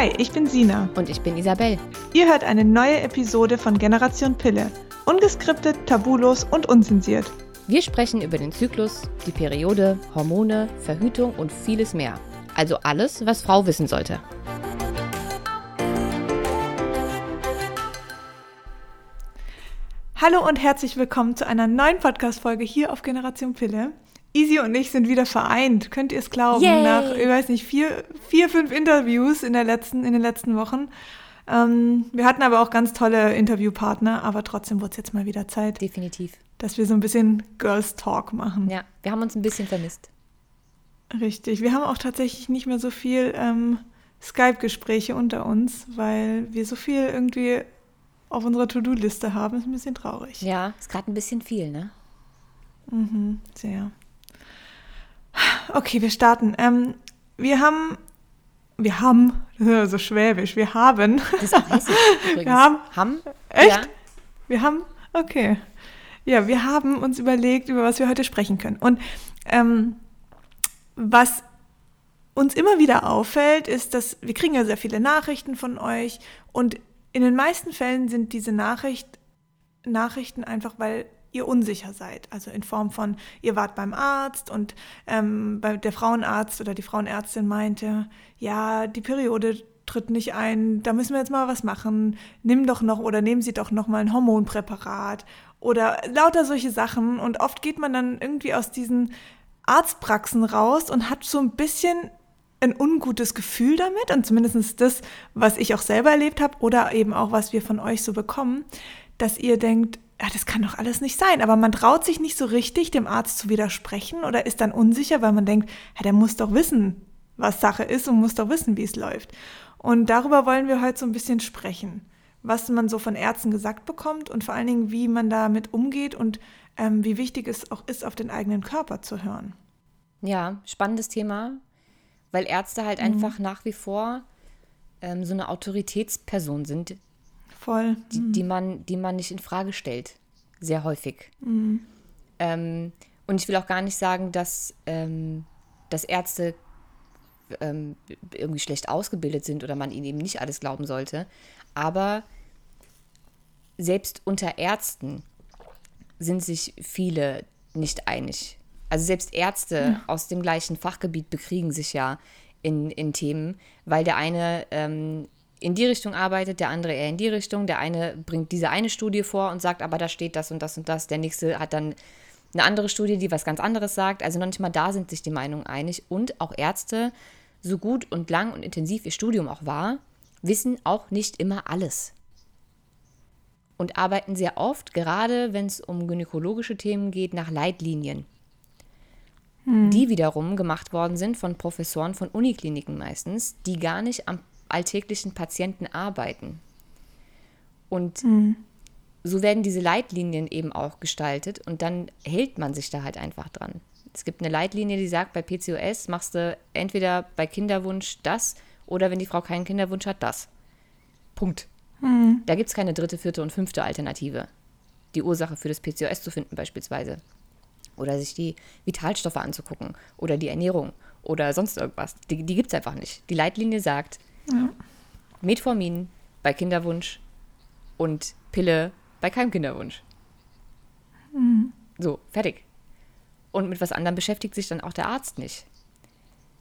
Hi, ich bin Sina. Und ich bin Isabel. Ihr hört eine neue Episode von Generation Pille. Ungeskriptet, tabulos und unzensiert. Wir sprechen über den Zyklus, die Periode, Hormone, Verhütung und vieles mehr. Also alles, was Frau wissen sollte. Hallo und herzlich willkommen zu einer neuen Podcast-Folge hier auf Generation Pille. Easy und ich sind wieder vereint. Könnt ihr es glauben? Yay. Nach, ich weiß nicht, vier, vier, fünf Interviews in, der letzten, in den letzten Wochen. Ähm, wir hatten aber auch ganz tolle Interviewpartner, aber trotzdem wurde es jetzt mal wieder Zeit, Definitiv. dass wir so ein bisschen Girls Talk machen. Ja, wir haben uns ein bisschen vermisst. Richtig. Wir haben auch tatsächlich nicht mehr so viel ähm, Skype-Gespräche unter uns, weil wir so viel irgendwie auf unserer To-Do-Liste haben. Ist ein bisschen traurig. Ja, ist gerade ein bisschen viel, ne? Mhm, sehr. Okay, wir starten. Ähm, wir haben, wir haben, so schwäbisch, wir haben, Das übrigens. Wir haben- Ham? Echt? Ja. wir haben, okay. Ja, wir haben uns überlegt, über was wir heute sprechen können. Und ähm, was uns immer wieder auffällt, ist, dass wir kriegen ja sehr viele Nachrichten von euch und in den meisten Fällen sind diese Nachricht, Nachrichten einfach, weil ihr unsicher seid. Also in Form von, ihr wart beim Arzt und ähm, der Frauenarzt oder die Frauenärztin meinte, ja, die Periode tritt nicht ein, da müssen wir jetzt mal was machen. Nimm doch noch oder nehmen Sie doch noch mal ein Hormonpräparat oder lauter solche Sachen. Und oft geht man dann irgendwie aus diesen Arztpraxen raus und hat so ein bisschen ein ungutes Gefühl damit und zumindest das, was ich auch selber erlebt habe oder eben auch, was wir von euch so bekommen, dass ihr denkt, ja, das kann doch alles nicht sein, aber man traut sich nicht so richtig, dem Arzt zu widersprechen oder ist dann unsicher, weil man denkt, ja, der muss doch wissen, was Sache ist und muss doch wissen, wie es läuft. Und darüber wollen wir heute so ein bisschen sprechen, was man so von Ärzten gesagt bekommt und vor allen Dingen, wie man damit umgeht und ähm, wie wichtig es auch ist, auf den eigenen Körper zu hören. Ja, spannendes Thema, weil Ärzte halt einfach nach wie vor ähm, so eine Autoritätsperson sind, Voll. die, die, man, die man nicht in Frage stellt. Sehr häufig. Ähm, und ich will auch gar nicht sagen, dass, ähm, dass Ärzte ähm, irgendwie schlecht ausgebildet sind oder man ihnen eben nicht alles glauben sollte. Aber selbst unter Ärzten sind sich viele nicht einig. Also selbst Ärzte aus dem gleichen Fachgebiet bekriegen sich ja in, in Themen, weil der eine ähm, in die Richtung arbeitet, der andere eher in die Richtung. Der eine bringt diese eine Studie vor und sagt, aber da steht das und das und das. Der nächste hat dann eine andere Studie, die was ganz anderes sagt. Also noch nicht mal da sind sich die Meinungen einig. Und auch Ärzte, so gut und lang und intensiv ihr Studium auch war, wissen auch nicht immer alles. Und arbeiten sehr oft, gerade wenn es um gynäkologische Themen geht, nach Leitlinien. Die wiederum gemacht worden sind von Professoren von Unikliniken meistens, die gar nicht am alltäglichen Patienten arbeiten. Und so werden diese Leitlinien eben auch gestaltet und dann hält man sich da halt einfach dran. Es gibt eine Leitlinie, die sagt, bei PCOS machst du entweder bei Kinderwunsch das oder wenn die Frau keinen Kinderwunsch hat, das. Punkt. Da gibt es keine dritte, vierte und fünfte Alternative. Die Ursache für das PCOS zu finden beispielsweise. Oder sich die Vitalstoffe anzugucken oder die Ernährung oder sonst irgendwas. Die, die gibt es einfach nicht. Die Leitlinie sagt, Metformin bei Kinderwunsch und Pille bei keinem Kinderwunsch. So, fertig. Und mit was anderem beschäftigt sich dann auch der Arzt nicht.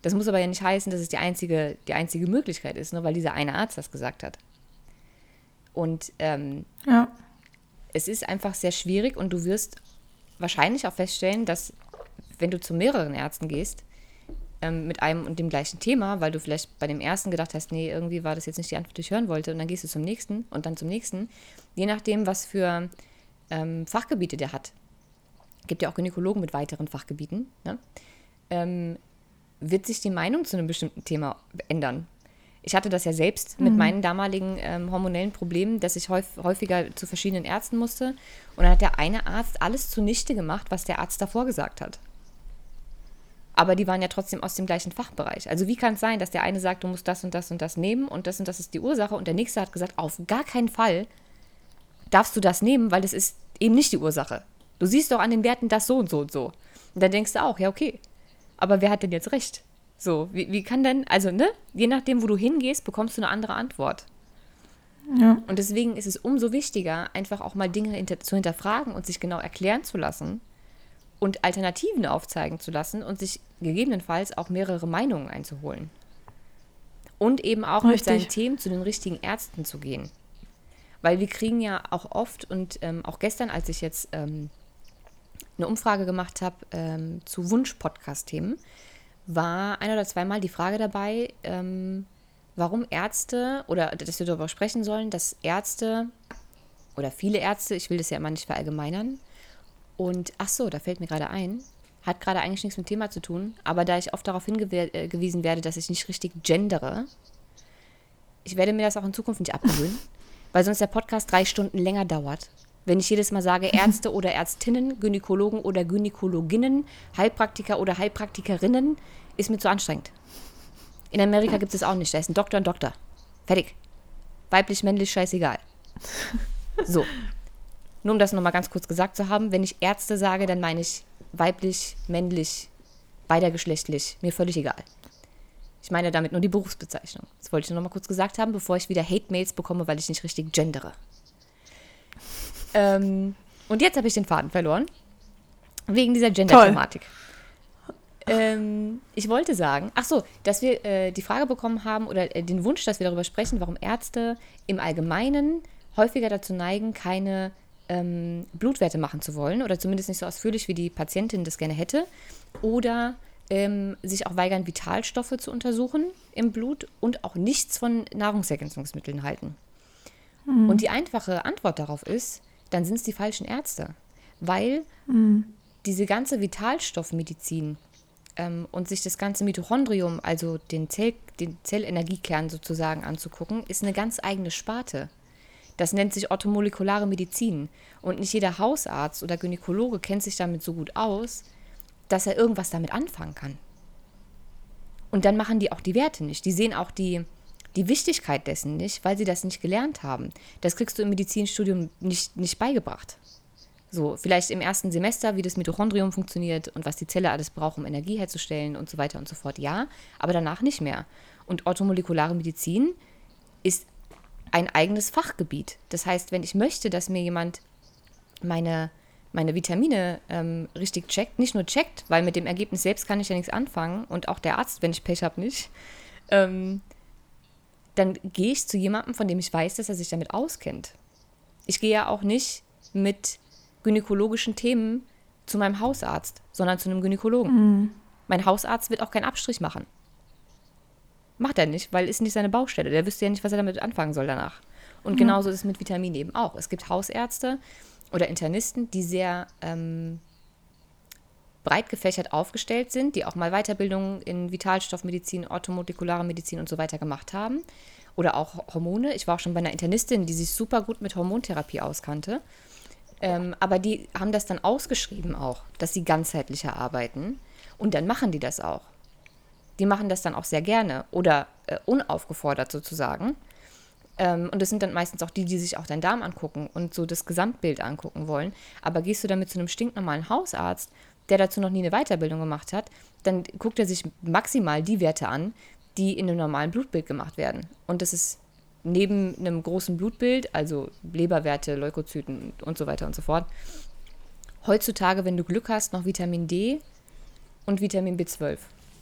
Das muss aber ja nicht heißen, dass es die einzige, die einzige Möglichkeit ist, nur weil dieser eine Arzt das gesagt hat. Und ähm, Ja. es ist einfach sehr schwierig und du wirst wahrscheinlich auch feststellen, dass wenn du zu mehreren Ärzten gehst, ähm, mit einem und dem gleichen Thema, weil du vielleicht bei dem ersten gedacht hast, nee, irgendwie war das jetzt nicht die Antwort, die ich hören wollte, und dann gehst du zum nächsten und dann zum nächsten, je nachdem, was für ähm, Fachgebiete der hat. Gibt ja auch Gynäkologen mit weiteren Fachgebieten, ne? ähm, wird sich die Meinung zu einem bestimmten Thema ändern. Ich hatte das ja selbst mit meinen damaligen ähm, hormonellen Problemen, dass ich häuf, häufiger zu verschiedenen Ärzten musste. Und dann hat der eine Arzt alles zunichte gemacht, was der Arzt davor gesagt hat. Aber die waren ja trotzdem aus dem gleichen Fachbereich. Also wie kann es sein, dass der eine sagt, du musst das und das und das nehmen und das und das ist die Ursache und der nächste hat gesagt, auf gar keinen Fall darfst du das nehmen, weil das ist eben nicht die Ursache. Du siehst doch an den Werten das so und so und so. Und dann denkst du auch, ja okay, aber wer hat denn jetzt recht? So, wie, wie kann denn, also, ne, je nachdem, wo du hingehst, bekommst du eine andere Antwort. Ja. Und deswegen ist es umso wichtiger, einfach auch mal Dinge hinter, zu hinterfragen und sich genau erklären zu lassen und Alternativen aufzeigen zu lassen und sich gegebenenfalls auch mehrere Meinungen einzuholen. Und eben auch mit Richtig. seinen Themen zu den richtigen Ärzten zu gehen. Weil wir kriegen ja auch oft und ähm, auch gestern, als ich jetzt ähm, eine Umfrage gemacht habe ähm, zu Wunsch-Podcast-Themen, war ein oder zweimal die Frage dabei, ähm, warum Ärzte oder dass wir darüber sprechen sollen, dass Ärzte oder viele Ärzte, ich will das ja immer nicht verallgemeinern, und ach so, da fällt mir gerade ein, hat gerade eigentlich nichts mit dem Thema zu tun, aber da ich oft darauf hingewiesen werde, dass ich nicht richtig gendere, ich werde mir das auch in Zukunft nicht abgewöhnen, weil sonst der Podcast drei Stunden länger dauert. Wenn ich jedes Mal sage Ärzte oder Ärztinnen, Gynäkologen oder Gynäkologinnen, Heilpraktiker oder Heilpraktikerinnen, ist mir zu anstrengend. In Amerika gibt es auch nicht. Da ist ein Doktor und Doktor. Fertig. Weiblich, männlich, scheißegal. So. Nur um das nochmal ganz kurz gesagt zu haben, wenn ich Ärzte sage, dann meine ich weiblich, männlich, beidergeschlechtlich. Mir völlig egal. Ich meine damit nur die Berufsbezeichnung. Das wollte ich nur nochmal kurz gesagt haben, bevor ich wieder Hate-Mails bekomme, weil ich nicht richtig gendere. Ähm, und jetzt habe ich den Faden verloren. Wegen dieser Gender-Thematik. Ähm, ich wollte sagen, ach so, dass wir äh, die Frage bekommen haben oder äh, den Wunsch, dass wir darüber sprechen, warum Ärzte im Allgemeinen häufiger dazu neigen, keine ähm, Blutwerte machen zu wollen oder zumindest nicht so ausführlich, wie die Patientin das gerne hätte oder ähm, sich auch weigern, Vitalstoffe zu untersuchen im Blut und auch nichts von Nahrungsergänzungsmitteln halten. Und die einfache Antwort darauf ist, dann sind es die falschen Ärzte, weil diese ganze Vitalstoffmedizin ähm, und sich das ganze Mitochondrium, also den, Zell, den Zellenergiekern sozusagen anzugucken, ist eine ganz eigene Sparte. Das nennt sich orthomolekulare Medizin. Und nicht jeder Hausarzt oder Gynäkologe kennt sich damit so gut aus, dass er irgendwas damit anfangen kann. Und dann machen die auch die Werte nicht. Die sehen auch die, die Wichtigkeit dessen nicht, weil sie das nicht gelernt haben. Das kriegst du im Medizinstudium nicht, nicht beigebracht. So, vielleicht im ersten Semester, wie das Mitochondrium funktioniert und was die Zelle alles braucht, um Energie herzustellen und so weiter und so fort, ja, aber danach nicht mehr. Und orthomolekulare Medizin ist ein eigenes Fachgebiet. Das heißt, wenn ich möchte, dass mir jemand meine, meine Vitamine ähm, richtig checkt, nicht nur checkt, weil mit dem Ergebnis selbst kann ich ja nichts anfangen und auch der Arzt, wenn ich Pech habe, nicht, ähm, dann gehe ich zu jemandem, von dem ich weiß, dass er sich damit auskennt. Ich gehe ja auch nicht mit gynäkologischen Themen zu meinem Hausarzt, sondern zu einem Gynäkologen. Mein Hausarzt wird auch keinen Abstrich machen. Macht er nicht, weil ist nicht seine Baustelle. Der wüsste ja nicht, was er damit anfangen soll danach. Und genauso ist es mit Vitaminen eben auch. Es gibt Hausärzte oder Internisten, die sehr ähm, breit gefächert aufgestellt sind, die auch mal Weiterbildungen in Vitalstoffmedizin, orthomolekulare Medizin und so weiter gemacht haben. Oder auch Hormone. Ich war auch schon bei einer Internistin, die sich super gut mit Hormontherapie auskannte. Ähm, aber die haben das dann ausgeschrieben auch, dass sie ganzheitlicher arbeiten. Und dann machen die das auch. Die machen das dann auch sehr gerne oder äh, unaufgefordert sozusagen. Ähm, und das sind dann meistens auch die, die sich auch deinen Darm angucken und so das Gesamtbild angucken wollen. Aber gehst du damit zu einem stinknormalen Hausarzt, der dazu noch nie eine Weiterbildung gemacht hat, dann guckt er sich maximal die Werte an, die in einem normalen Blutbild gemacht werden. Und das ist neben einem großen Blutbild, also Leberwerte, Leukozyten und so weiter und so fort, heutzutage, wenn du Glück hast, noch Vitamin D und Vitamin B12.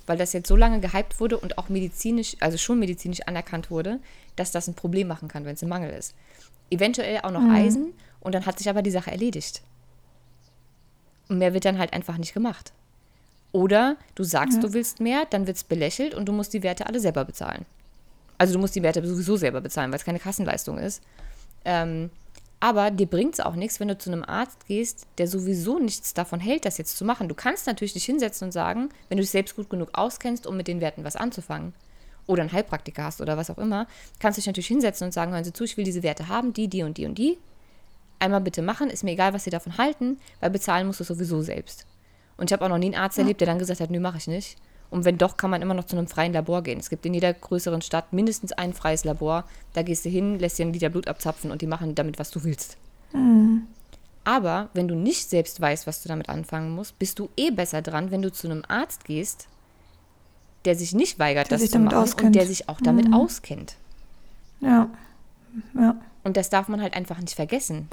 Weil das jetzt so lange gehypt wurde und auch medizinisch, also schon medizinisch anerkannt wurde, dass das ein Problem machen kann, wenn es ein Mangel ist. Eventuell auch noch Eisen und dann hat sich aber die Sache erledigt. Und mehr wird dann halt einfach nicht gemacht. Oder du sagst, du willst mehr, dann wird es belächelt und du musst die Werte alle selber bezahlen. Also du musst die Werte sowieso selber bezahlen, weil es keine Kassenleistung ist. Ähm, aber dir bringt es auch nichts, wenn du zu einem Arzt gehst, der sowieso nichts davon hält, das jetzt zu machen. Du kannst natürlich dich hinsetzen und sagen, wenn du dich selbst gut genug auskennst, um mit den Werten was anzufangen, oder einen Heilpraktiker hast oder was auch immer, kannst du dich natürlich hinsetzen und sagen, hören Sie zu, ich will diese Werte haben, die, die und die und die. Einmal bitte machen, ist mir egal, was Sie davon halten, weil bezahlen musst du sowieso selbst. Und ich habe auch noch nie einen Arzt erlebt, der dann gesagt hat, nö, mache ich nicht. Und wenn doch, kann man immer noch zu einem freien Labor gehen. Es gibt in jeder größeren Stadt mindestens ein freies Labor. Da gehst du hin, lässt dir ein Liter Blut abzapfen und die machen damit, was du willst. Aber wenn du nicht selbst weißt, was du damit anfangen musst, bist du eh besser dran, wenn du zu einem Arzt gehst, der sich nicht weigert, Der das sich zu damit machen auskennt. und der sich auch damit Mhm. auskennt. Ja. Ja. Und das darf man halt einfach nicht vergessen.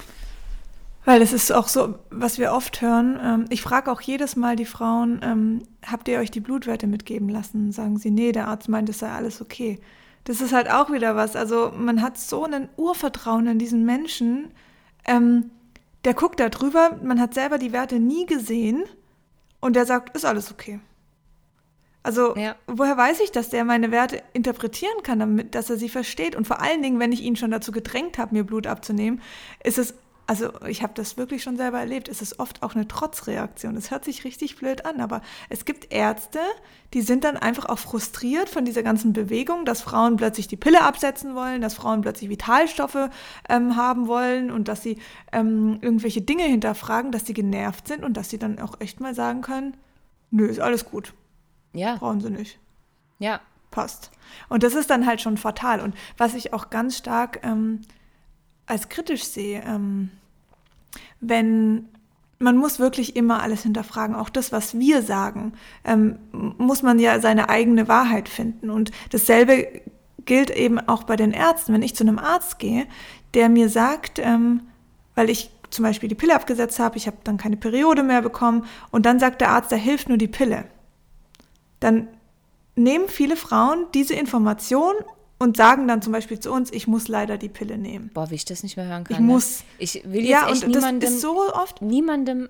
Weil es ist auch so, was wir oft hören. Ähm, ich frage auch jedes Mal die Frauen, ähm, habt ihr euch die Blutwerte mitgeben lassen? Sagen sie, nee, der Arzt meint, es sei alles okay. Das ist halt auch wieder was. Also man hat so ein Urvertrauen in diesen Menschen. Ähm, der guckt da drüber, man hat selber die Werte nie gesehen und der sagt, ist alles okay. Also Ja. woher weiß ich, dass der meine Werte interpretieren kann, damit, dass er sie versteht? Und vor allen Dingen, wenn ich ihn schon dazu gedrängt habe, mir Blut abzunehmen, ist es, also ich habe das wirklich schon selber erlebt, ist es oft auch eine Trotzreaktion. Das hört sich richtig blöd an, aber es gibt Ärzte, die sind dann einfach auch frustriert von dieser ganzen Bewegung, dass Frauen plötzlich die Pille absetzen wollen, dass Frauen plötzlich Vitalstoffe ähm, haben wollen und dass sie ähm, irgendwelche Dinge hinterfragen, dass sie genervt sind und dass sie dann auch echt mal sagen können, nö, ist alles gut, Ja, brauchen sie nicht ja. passt. Und das ist dann halt schon fatal. Und was ich auch ganz stark ähm, als kritisch sehe, ähm, wenn man muss wirklich immer alles hinterfragen, auch das, was wir sagen, ähm, muss man ja seine eigene Wahrheit finden. Und dasselbe gilt eben auch bei den Ärzten. Wenn ich zu einem Arzt gehe, der mir sagt, ähm, weil ich zum Beispiel die Pille abgesetzt habe, ich habe dann keine Periode mehr bekommen und dann sagt der Arzt, da hilft nur die Pille. Dann nehmen viele Frauen diese Information und sagen dann zum Beispiel zu uns, ich muss leider die Pille nehmen. Boah, wie ich das nicht mehr hören kann. Ich muss. Ne? Ich will jetzt Ja, echt niemandem, so oft. niemandem,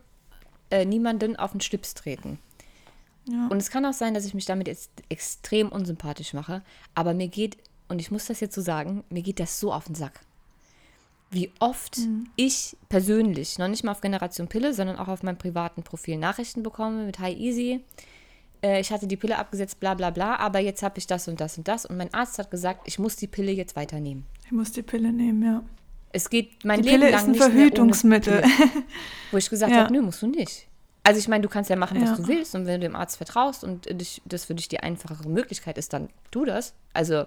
äh, niemanden auf den Schlips treten. Ja. Und es kann auch sein, dass ich mich damit jetzt extrem unsympathisch mache, aber mir geht, und ich muss das jetzt so sagen, mir geht das so auf den Sack. Wie oft Mhm. ich persönlich, noch nicht mal auf Generation Pille, sondern auch auf meinem privaten Profil Nachrichten bekomme mit Hi Easy. Äh, ich hatte die Pille abgesetzt, bla bla bla, aber jetzt habe ich das und das und das. Und mein Arzt hat gesagt, ich muss die Pille jetzt weiternehmen. Ich muss die Pille nehmen, ja. Es geht mein Die Leben Pille lang ist ein nicht Verhütungsmittel. Wo ich gesagt Ja. habe, nö, musst du nicht. Also ich meine, du kannst ja machen, was Ja. du willst und wenn du dem Arzt vertraust und dich, das für dich die einfachere Möglichkeit ist, dann tu das. Also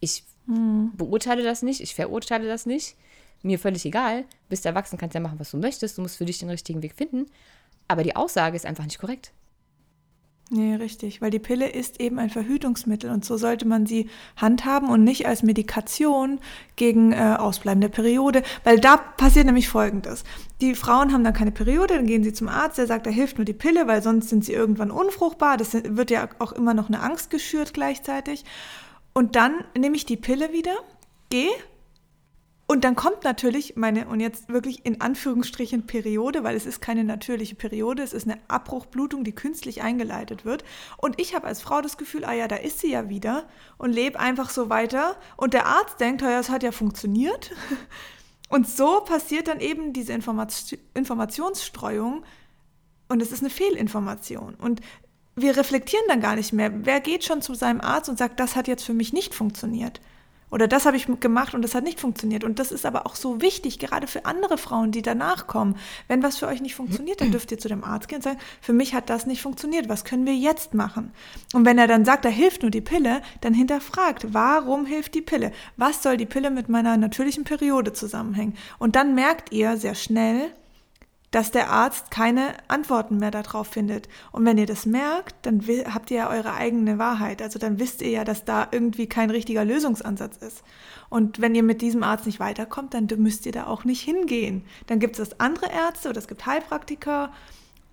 ich Hm. beurteile das nicht, ich verurteile das nicht. Mir völlig egal. Bist erwachsen, kannst ja machen, was du möchtest. Du musst für dich den richtigen Weg finden. Aber die Aussage ist einfach nicht korrekt. Nee, richtig, weil die Pille ist eben ein Verhütungsmittel und so sollte man sie handhaben und nicht als Medikation gegen äh, ausbleibende Periode, weil da passiert nämlich Folgendes. Die Frauen haben dann keine Periode, dann gehen sie zum Arzt, der sagt, da hilft nur die Pille, weil sonst sind sie irgendwann unfruchtbar. Das wird ja auch immer noch eine Angst geschürt gleichzeitig. Und dann nehme ich die Pille wieder, gehe und dann kommt natürlich meine, und jetzt wirklich in Anführungsstrichen Periode, weil es ist keine natürliche Periode, es ist eine Abbruchblutung, die künstlich eingeleitet wird. Und ich habe als Frau das Gefühl, ah ja, da ist sie ja wieder und lebe einfach so weiter. Und der Arzt denkt, es hat ja funktioniert. Und so passiert dann eben diese Informat Informationsstreuung und es ist eine Fehlinformation. Und wir reflektieren dann gar nicht mehr. Wer geht schon zu seinem Arzt und sagt, das hat jetzt für mich nicht funktioniert? Oder das habe ich gemacht und das hat nicht funktioniert. Und das ist aber auch so wichtig, gerade für andere Frauen, die danach kommen. Wenn was für euch nicht funktioniert, dann dürft ihr zu dem Arzt gehen und sagen, für mich hat das nicht funktioniert. Was können wir jetzt machen? Und wenn er dann sagt, da hilft nur die Pille, dann hinterfragt, warum hilft die Pille? Was soll die Pille mit meiner natürlichen Periode zusammenhängen? Und dann merkt ihr sehr schnell, dass der Arzt keine Antworten mehr darauf findet. Und wenn ihr das merkt, dann habt ihr ja eure eigene Wahrheit. Also dann wisst ihr ja, dass da irgendwie kein richtiger Lösungsansatz ist. Und wenn ihr mit diesem Arzt nicht weiterkommt, dann müsst ihr da auch nicht hingehen. Dann gibt es andere Ärzte oder es gibt Heilpraktiker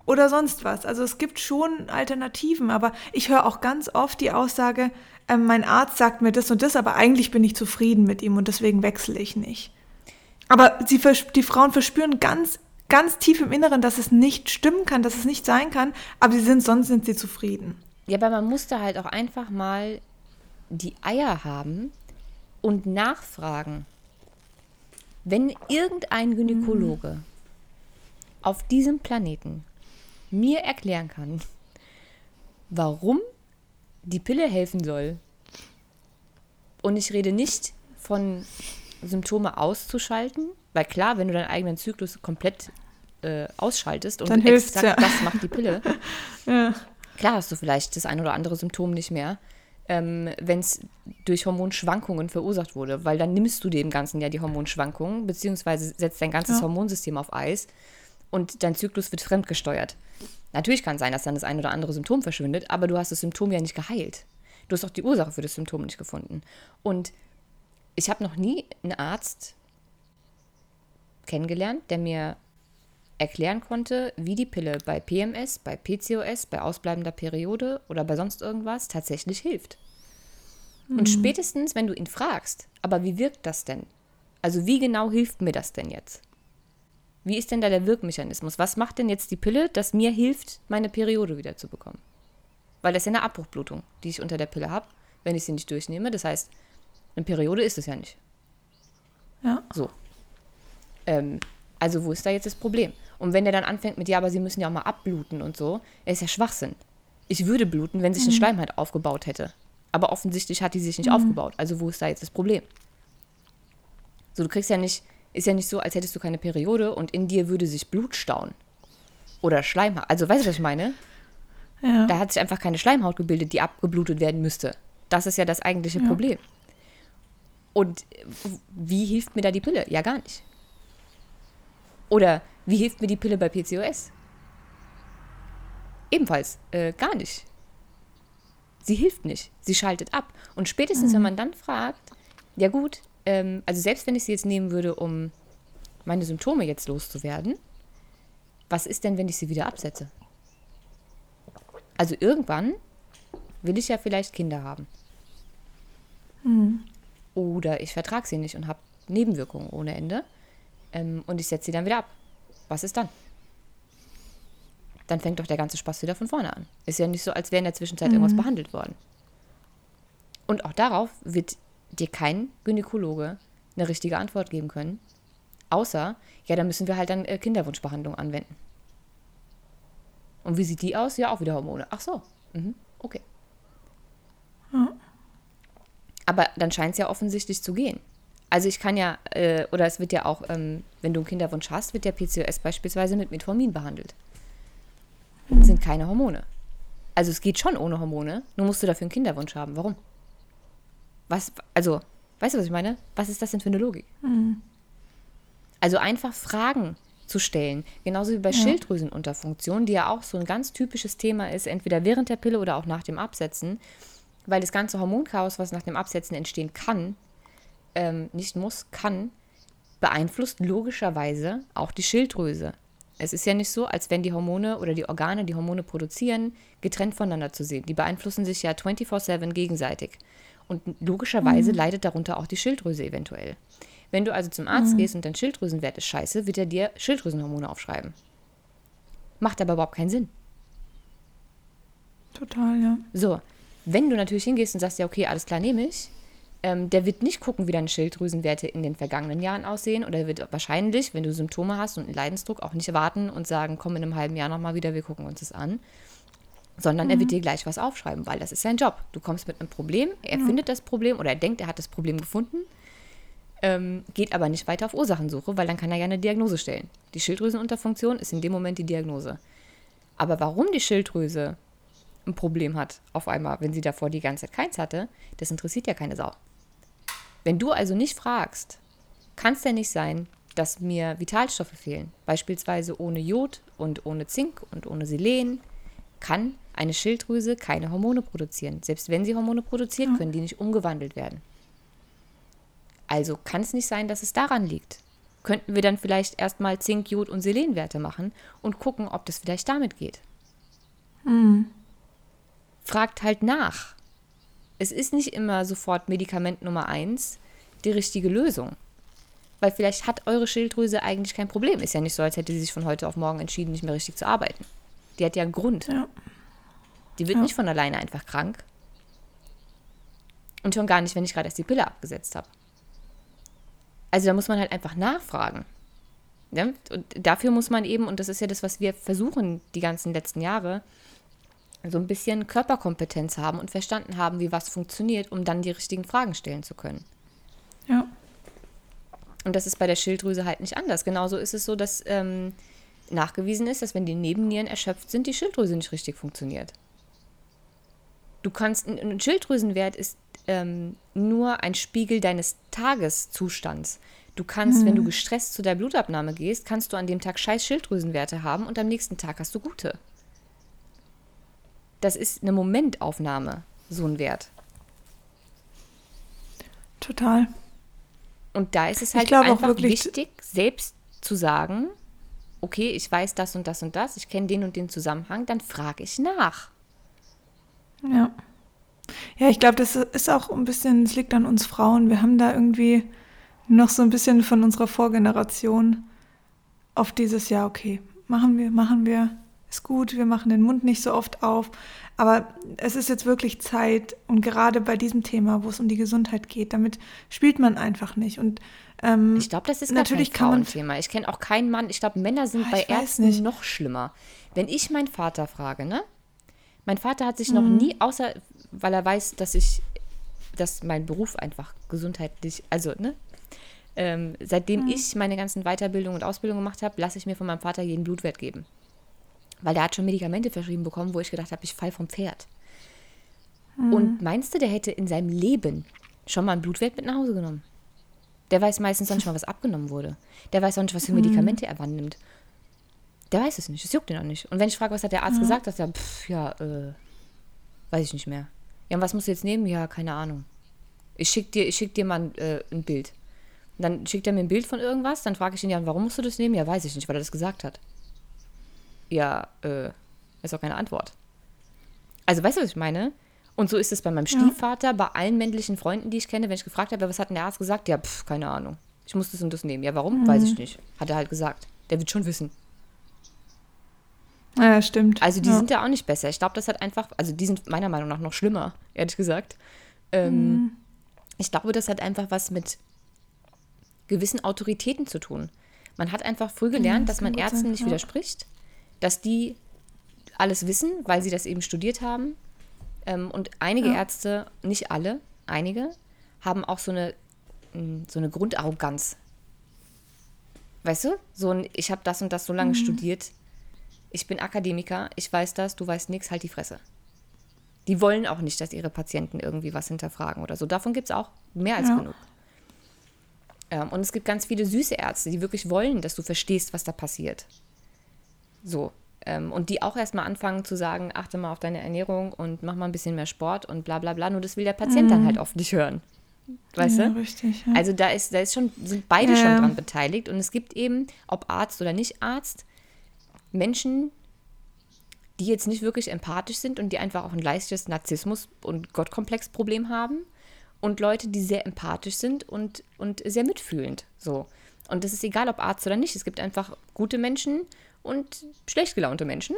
oder sonst was. Also es gibt schon Alternativen, aber ich höre auch ganz oft die Aussage, äh, mein Arzt sagt mir das und das, aber eigentlich bin ich zufrieden mit ihm und deswegen wechsle ich nicht. Aber sie, die Frauen verspüren ganz ganz tief im Inneren, dass es nicht stimmen kann, dass es nicht sein kann, aber sie sind, sonst sind sie zufrieden. Ja, aber man muss da halt auch einfach mal die Eier haben und nachfragen. Wenn irgendein Gynäkologe mhm. auf diesem Planeten mir erklären kann, warum die Pille helfen soll, und ich rede nicht von Symptome auszuschalten, weil klar, wenn du deinen eigenen Zyklus komplett äh, ausschaltest und Dann exakt ja. das macht die Pille, ja. klar hast du vielleicht das ein oder andere Symptom nicht mehr, ähm, wenn es durch Hormonschwankungen verursacht wurde, weil dann nimmst du dem Ganzen ja die Hormonschwankungen, beziehungsweise setzt dein ganzes Ja. Hormonsystem auf Eis und dein Zyklus wird fremdgesteuert. Natürlich kann es sein, dass dann das ein oder andere Symptom verschwindet, aber du hast das Symptom ja nicht geheilt. Du hast auch die Ursache für das Symptom nicht gefunden. Und ich habe noch nie einen Arzt kennengelernt, der mir erklären konnte, wie die Pille bei PMS, bei PCOS, bei ausbleibender Periode oder bei sonst irgendwas tatsächlich hilft. Mhm. Und spätestens, wenn du ihn fragst, aber wie wirkt das denn? Also wie genau hilft mir das denn jetzt? Wie ist denn da der Wirkmechanismus? Was macht denn jetzt die Pille, das mir hilft, meine Periode wieder zu bekommen? Weil das ist ja eine Abbruchblutung, die ich unter der Pille habe, wenn ich sie nicht durchnehme. Das heißt, eine Periode ist es ja nicht. Ja. So. Ähm, also wo ist da jetzt das Problem? Und wenn der dann anfängt mit, ja, aber sie müssen ja auch mal abbluten und so, ist ja Schwachsinn. Ich würde bluten, wenn sich eine mhm. Schleimhaut aufgebaut hätte. Aber offensichtlich hat die sich nicht mhm. aufgebaut. Also wo ist da jetzt das Problem? So, du kriegst ja nicht, ist ja nicht so, als hättest du keine Periode und in dir würde sich Blut stauen. Oder Schleimhaut. Also weißt du, was ich meine? Ja. Da hat sich einfach keine Schleimhaut gebildet, die abgeblutet werden müsste. Das ist ja das eigentliche ja. Problem. Und wie hilft mir da die Pille? Ja, gar nicht. Oder wie hilft mir die Pille bei PCOS? Ebenfalls äh, gar nicht. Sie hilft nicht. Sie schaltet ab. Und spätestens, mhm. wenn man dann fragt, ja gut, ähm, also selbst wenn ich sie jetzt nehmen würde, um meine Symptome jetzt loszuwerden, was ist denn, wenn ich sie wieder absetze? Also irgendwann will ich ja vielleicht Kinder haben. Mhm. Oder ich vertrage sie nicht und habe Nebenwirkungen ohne Ende. Ähm, und ich setze sie dann wieder ab. Was ist dann? Dann fängt doch der ganze Spaß wieder von vorne an. Ist ja nicht so, als wäre in der Zwischenzeit mhm. irgendwas behandelt worden. Und auch darauf wird dir kein Gynäkologe eine richtige Antwort geben können. Außer, ja, da müssen wir halt dann äh, Kinderwunschbehandlung anwenden. Und wie sieht die aus? Ja, auch wieder Hormone. Ach so. Mhm. Okay. Ja. Aber dann scheint es ja offensichtlich zu gehen. Also ich kann ja, äh, oder es wird ja auch, ähm, wenn du einen Kinderwunsch hast, wird der PCOS beispielsweise mit Metformin behandelt. Das sind keine Hormone. Also es geht schon ohne Hormone, nur musst du dafür einen Kinderwunsch haben. Warum? Was, also, weißt du, was ich meine? Was ist das denn für eine Logik? Mhm. Also einfach Fragen zu stellen, genauso wie bei ja. Schilddrüsenunterfunktion, die ja auch so ein ganz typisches Thema ist, entweder während der Pille oder auch nach dem Absetzen, weil das ganze Hormonchaos, was nach dem Absetzen entstehen kann, ähm, nicht muss, kann, beeinflusst logischerweise auch die Schilddrüse. Es ist ja nicht so, als wenn die Hormone oder die Organe, die Hormone produzieren, getrennt voneinander zu sehen. Die beeinflussen sich ja 24-7 gegenseitig. Und logischerweise mhm. leidet darunter auch die Schilddrüse eventuell. Wenn du also zum Arzt mhm. gehst und dein Schilddrüsenwert ist scheiße, wird er dir Schilddrüsenhormone aufschreiben. Macht aber überhaupt keinen Sinn. Total, ja. So, wenn du natürlich hingehst und sagst, ja, okay, alles klar, nehme ich, ähm, der wird nicht gucken, wie deine Schilddrüsenwerte in den vergangenen Jahren aussehen oder wird wahrscheinlich, wenn du Symptome hast und einen Leidensdruck, auch nicht warten und sagen, komm in einem halben Jahr nochmal wieder, wir gucken uns das an. Sondern mhm. er wird dir gleich was aufschreiben, weil das ist sein Job. Du kommst mit einem Problem, er mhm. findet das Problem oder er denkt, er hat das Problem gefunden, ähm, geht aber nicht weiter auf Ursachensuche, weil dann kann er ja eine Diagnose stellen. Die Schilddrüsenunterfunktion ist in dem Moment die Diagnose. Aber warum die Schilddrüse ein Problem hat, auf einmal, wenn sie davor die ganze Zeit keins hatte, das interessiert ja keine Sau. Wenn du also nicht fragst, kann es ja nicht sein, dass mir Vitalstoffe fehlen. Beispielsweise ohne Jod und ohne Zink und ohne Selen kann eine Schilddrüse keine Hormone produzieren. Selbst wenn sie Hormone produziert, können die nicht umgewandelt werden. Also kann es nicht sein, dass es daran liegt. Könnten wir dann vielleicht erstmal Zink, Jod und Selenwerte machen und gucken, ob das vielleicht damit geht. Mhm. Fragt halt nach es ist nicht immer sofort Medikament Nummer eins die richtige Lösung. Weil vielleicht hat eure Schilddrüse eigentlich kein Problem. Ist ja nicht so, als hätte sie sich von heute auf morgen entschieden, nicht mehr richtig zu arbeiten. Die hat ja einen Grund. Ja. Die wird ja. nicht von alleine einfach krank. Und schon gar nicht, wenn ich gerade erst die Pille abgesetzt habe. Also da muss man halt einfach nachfragen. Ja? Und dafür muss man eben, und das ist ja das, was wir versuchen die ganzen letzten Jahre, so ein bisschen Körperkompetenz haben und verstanden haben, wie was funktioniert, um dann die richtigen Fragen stellen zu können. Ja. Und das ist bei der Schilddrüse halt nicht anders. Genauso ist es so, dass ähm, nachgewiesen ist, dass wenn die Nebennieren erschöpft sind, die Schilddrüse nicht richtig funktioniert. Du kannst, ein Schilddrüsenwert ist ähm, nur ein Spiegel deines Tageszustands. Du kannst, mhm. wenn du mhm. gestresst zu der Blutabnahme gehst, kannst du an dem Tag scheiß Schilddrüsenwerte haben und am nächsten Tag hast du gute. Das ist eine Momentaufnahme, so ein Wert. Total. Und da ist es halt einfach wichtig, selbst zu sagen, okay, ich weiß das und das und das, ich kenne den und den Zusammenhang, dann frage ich nach. Ja. Ja, ich glaube, das ist auch ein bisschen, es liegt an uns Frauen. Wir haben da irgendwie noch so ein bisschen von unserer Vorgeneration auf dieses Jahr, okay, machen wir, machen wir, ist gut, wir machen den Mund nicht so oft auf. Aber es ist jetzt wirklich Zeit und gerade bei diesem Thema, wo es um die Gesundheit geht, damit spielt man einfach nicht. Und ähm, ich glaube, das ist natürlich kein Frauenthema. Ich kenne auch keinen Mann. Ich glaube, Männer sind ah, bei Ärzten nicht. noch schlimmer. Wenn ich meinen Vater frage, ne? Mein Vater hat sich mhm. noch nie, außer weil er weiß, dass ich, dass mein Beruf einfach gesundheitlich, also ne, ähm, seitdem mhm. ich meine ganzen Weiterbildungen und Ausbildungen gemacht habe, lasse ich mir von meinem Vater jeden Blutwert geben. Weil der hat schon Medikamente verschrieben bekommen, wo ich gedacht habe, ich fall vom Pferd. Mhm. Und meinst du, der hätte in seinem Leben schon mal einen Blutwert mit nach Hause genommen? Der weiß meistens nicht mal, was abgenommen wurde. Der weiß auch nicht, was für Medikamente er wann nimmt. Der weiß es nicht. Es juckt ihn auch nicht. Und wenn ich frage, was hat der Arzt ja. gesagt, sagt er, pff, ja, äh, weiß ich nicht mehr. Ja, und was musst du jetzt nehmen? Ja, keine Ahnung. Ich schick dir, ich schick dir mal ein, äh, ein Bild. Und dann schickt er mir ein Bild von irgendwas, dann frage ich ihn ja, warum musst du das nehmen? Ja, weiß ich nicht, weil er das gesagt hat. Ja, äh, ist auch keine Antwort. Also, weißt du, was ich meine? Und so ist es bei meinem Stiefvater, ja. bei allen männlichen Freunden, die ich kenne, wenn ich gefragt habe, was hat denn der Arzt gesagt? Ja, pff, keine Ahnung. Ich muss das und das nehmen. Ja, warum? Mhm. Weiß ich nicht. Hat er halt gesagt. Der wird schon wissen. Ja, stimmt. Also die ja. sind ja auch nicht besser. Ich glaube, das hat einfach, also die sind meiner Meinung nach noch schlimmer, ehrlich gesagt. Ähm, mhm. Ich glaube, das hat einfach was mit gewissen Autoritäten zu tun. Man hat einfach früh gelernt, ja, das dass man Ärzten sein, nicht widerspricht, dass die alles wissen, weil sie das eben studiert haben. Ähm, und einige Ärzte, nicht alle, einige, haben auch so eine, hm, so eine Grundarroganz. Weißt du? So ein, ich habe das und das so lange mhm. studiert, ich bin Akademiker, ich weiß das, du weißt nichts, halt die Fresse. Die wollen auch nicht, dass ihre Patienten irgendwie was hinterfragen oder so. Davon gibt es auch mehr als ja. genug. Ähm, und es gibt ganz viele süße Ärzte, die wirklich wollen, dass du verstehst, was da passiert. So. Ähm, und die auch erstmal anfangen zu sagen, achte mal auf deine Ernährung und mach mal ein bisschen mehr Sport und bla bla bla. Nur das will der Patient mhm. dann halt oft nicht hören. Weißt ja, du? Richtig, ja. Also da ist, da ist schon, sind beide ja. schon dran beteiligt. Und es gibt eben, ob Arzt oder nicht Arzt, Menschen, die jetzt nicht wirklich empathisch sind und die einfach auch ein leichtes Narzissmus- und Gottkomplex-Problem haben. Und Leute, die sehr empathisch sind und, und sehr mitfühlend. So. Und das ist egal, ob Arzt oder nicht. Es gibt einfach gute Menschen und schlecht gelaunte Menschen.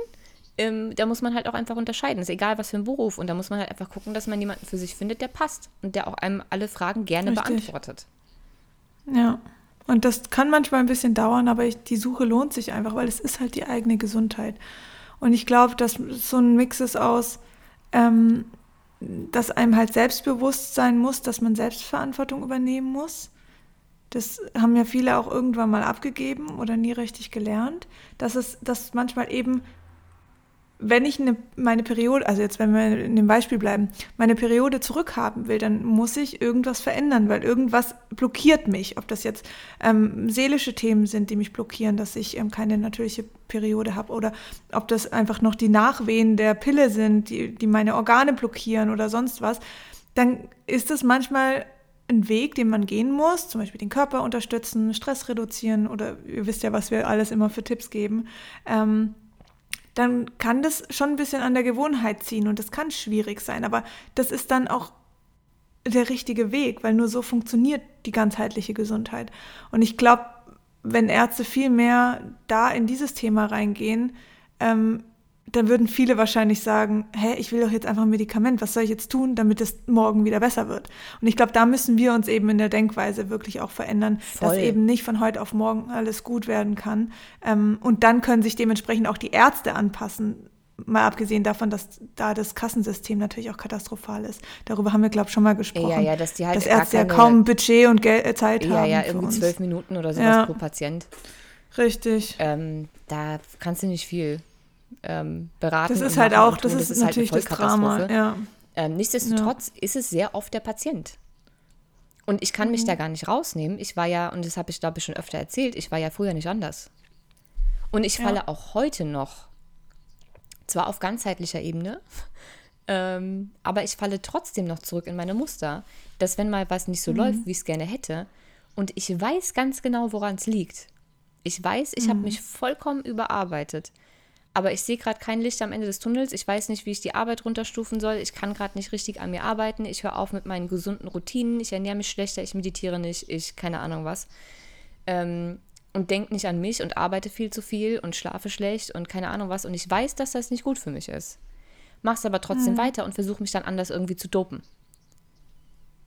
Ähm, da muss man halt auch einfach unterscheiden. Ist egal, was für ein Beruf. Und da muss man halt einfach gucken, dass man jemanden für sich findet, der passt und der auch einem alle Fragen gerne Richtig. beantwortet. Ja. Und das kann manchmal ein bisschen dauern, aber ich, die Suche lohnt sich einfach, weil es ist halt die eigene Gesundheit. Und ich glaube, dass so ein Mix ist aus, ähm, dass einem halt selbstbewusst sein muss, dass man Selbstverantwortung übernehmen muss. Das haben ja viele auch irgendwann mal abgegeben oder nie richtig gelernt, dass es, dass manchmal eben wenn ich eine, meine Periode, also jetzt wenn wir in dem Beispiel bleiben, meine Periode zurückhaben will, dann muss ich irgendwas verändern, weil irgendwas blockiert mich. Ob das jetzt ähm, seelische Themen sind, die mich blockieren, dass ich ähm, keine natürliche Periode habe, oder ob das einfach noch die Nachwehen der Pille sind, die, die meine Organe blockieren oder sonst was, dann ist es manchmal ein Weg, den man gehen muss, zum Beispiel den Körper unterstützen, Stress reduzieren oder ihr wisst ja, was wir alles immer für Tipps geben. Ähm, dann kann das schon ein bisschen an der Gewohnheit ziehen und das kann schwierig sein, aber das ist dann auch der richtige Weg, weil nur so funktioniert die ganzheitliche Gesundheit. Und ich glaube, wenn Ärzte viel mehr da in dieses Thema reingehen, ähm, dann würden viele wahrscheinlich sagen, hä, ich will doch jetzt einfach ein Medikament, was soll ich jetzt tun, damit es morgen wieder besser wird? Und ich glaube, da müssen wir uns eben in der Denkweise wirklich auch verändern, Voll. dass eben nicht von heute auf morgen alles gut werden kann. Ähm, und dann können sich dementsprechend auch die Ärzte anpassen, mal abgesehen davon, dass da das Kassensystem natürlich auch katastrophal ist. Darüber haben wir, glaube ich, schon mal gesprochen. Ja, ja, dass die halt dass Ärzte ja kaum Budget und Geld, äh, Zeit ja, haben. Ja, ja, irgendwie zwölf Minuten oder sowas ja. pro Patient. Richtig. Ähm, da kannst du nicht viel ähm, beraten. Das ist halt auch, das, das, ist, ist halt natürlich halt das Drama. Ja. Ähm, nichtsdestotrotz ja. ist es sehr oft der Patient. Und ich kann mhm. mich da gar nicht rausnehmen. Ich war ja, und das habe ich glaube ich schon öfter erzählt, ich war ja früher nicht anders. Und ich falle ja. auch heute noch zwar auf ganzheitlicher Ebene, ähm, aber ich falle trotzdem noch zurück in meine Muster, dass wenn mal was nicht so mhm. läuft, wie ich es gerne hätte, und ich weiß ganz genau, woran es liegt. Ich weiß, ich mhm. habe mich vollkommen überarbeitet. Aber ich sehe gerade kein Licht am Ende des Tunnels. Ich weiß nicht, wie ich die Arbeit runterstufen soll. Ich kann gerade nicht richtig an mir arbeiten. Ich höre auf mit meinen gesunden Routinen. Ich ernähre mich schlechter. Ich meditiere nicht. Ich keine Ahnung was. Ähm, und denke nicht an mich und arbeite viel zu viel und schlafe schlecht und keine Ahnung was. Und ich weiß, dass das nicht gut für mich ist. Mach's aber trotzdem mhm. weiter und versuche mich dann anders irgendwie zu dopen.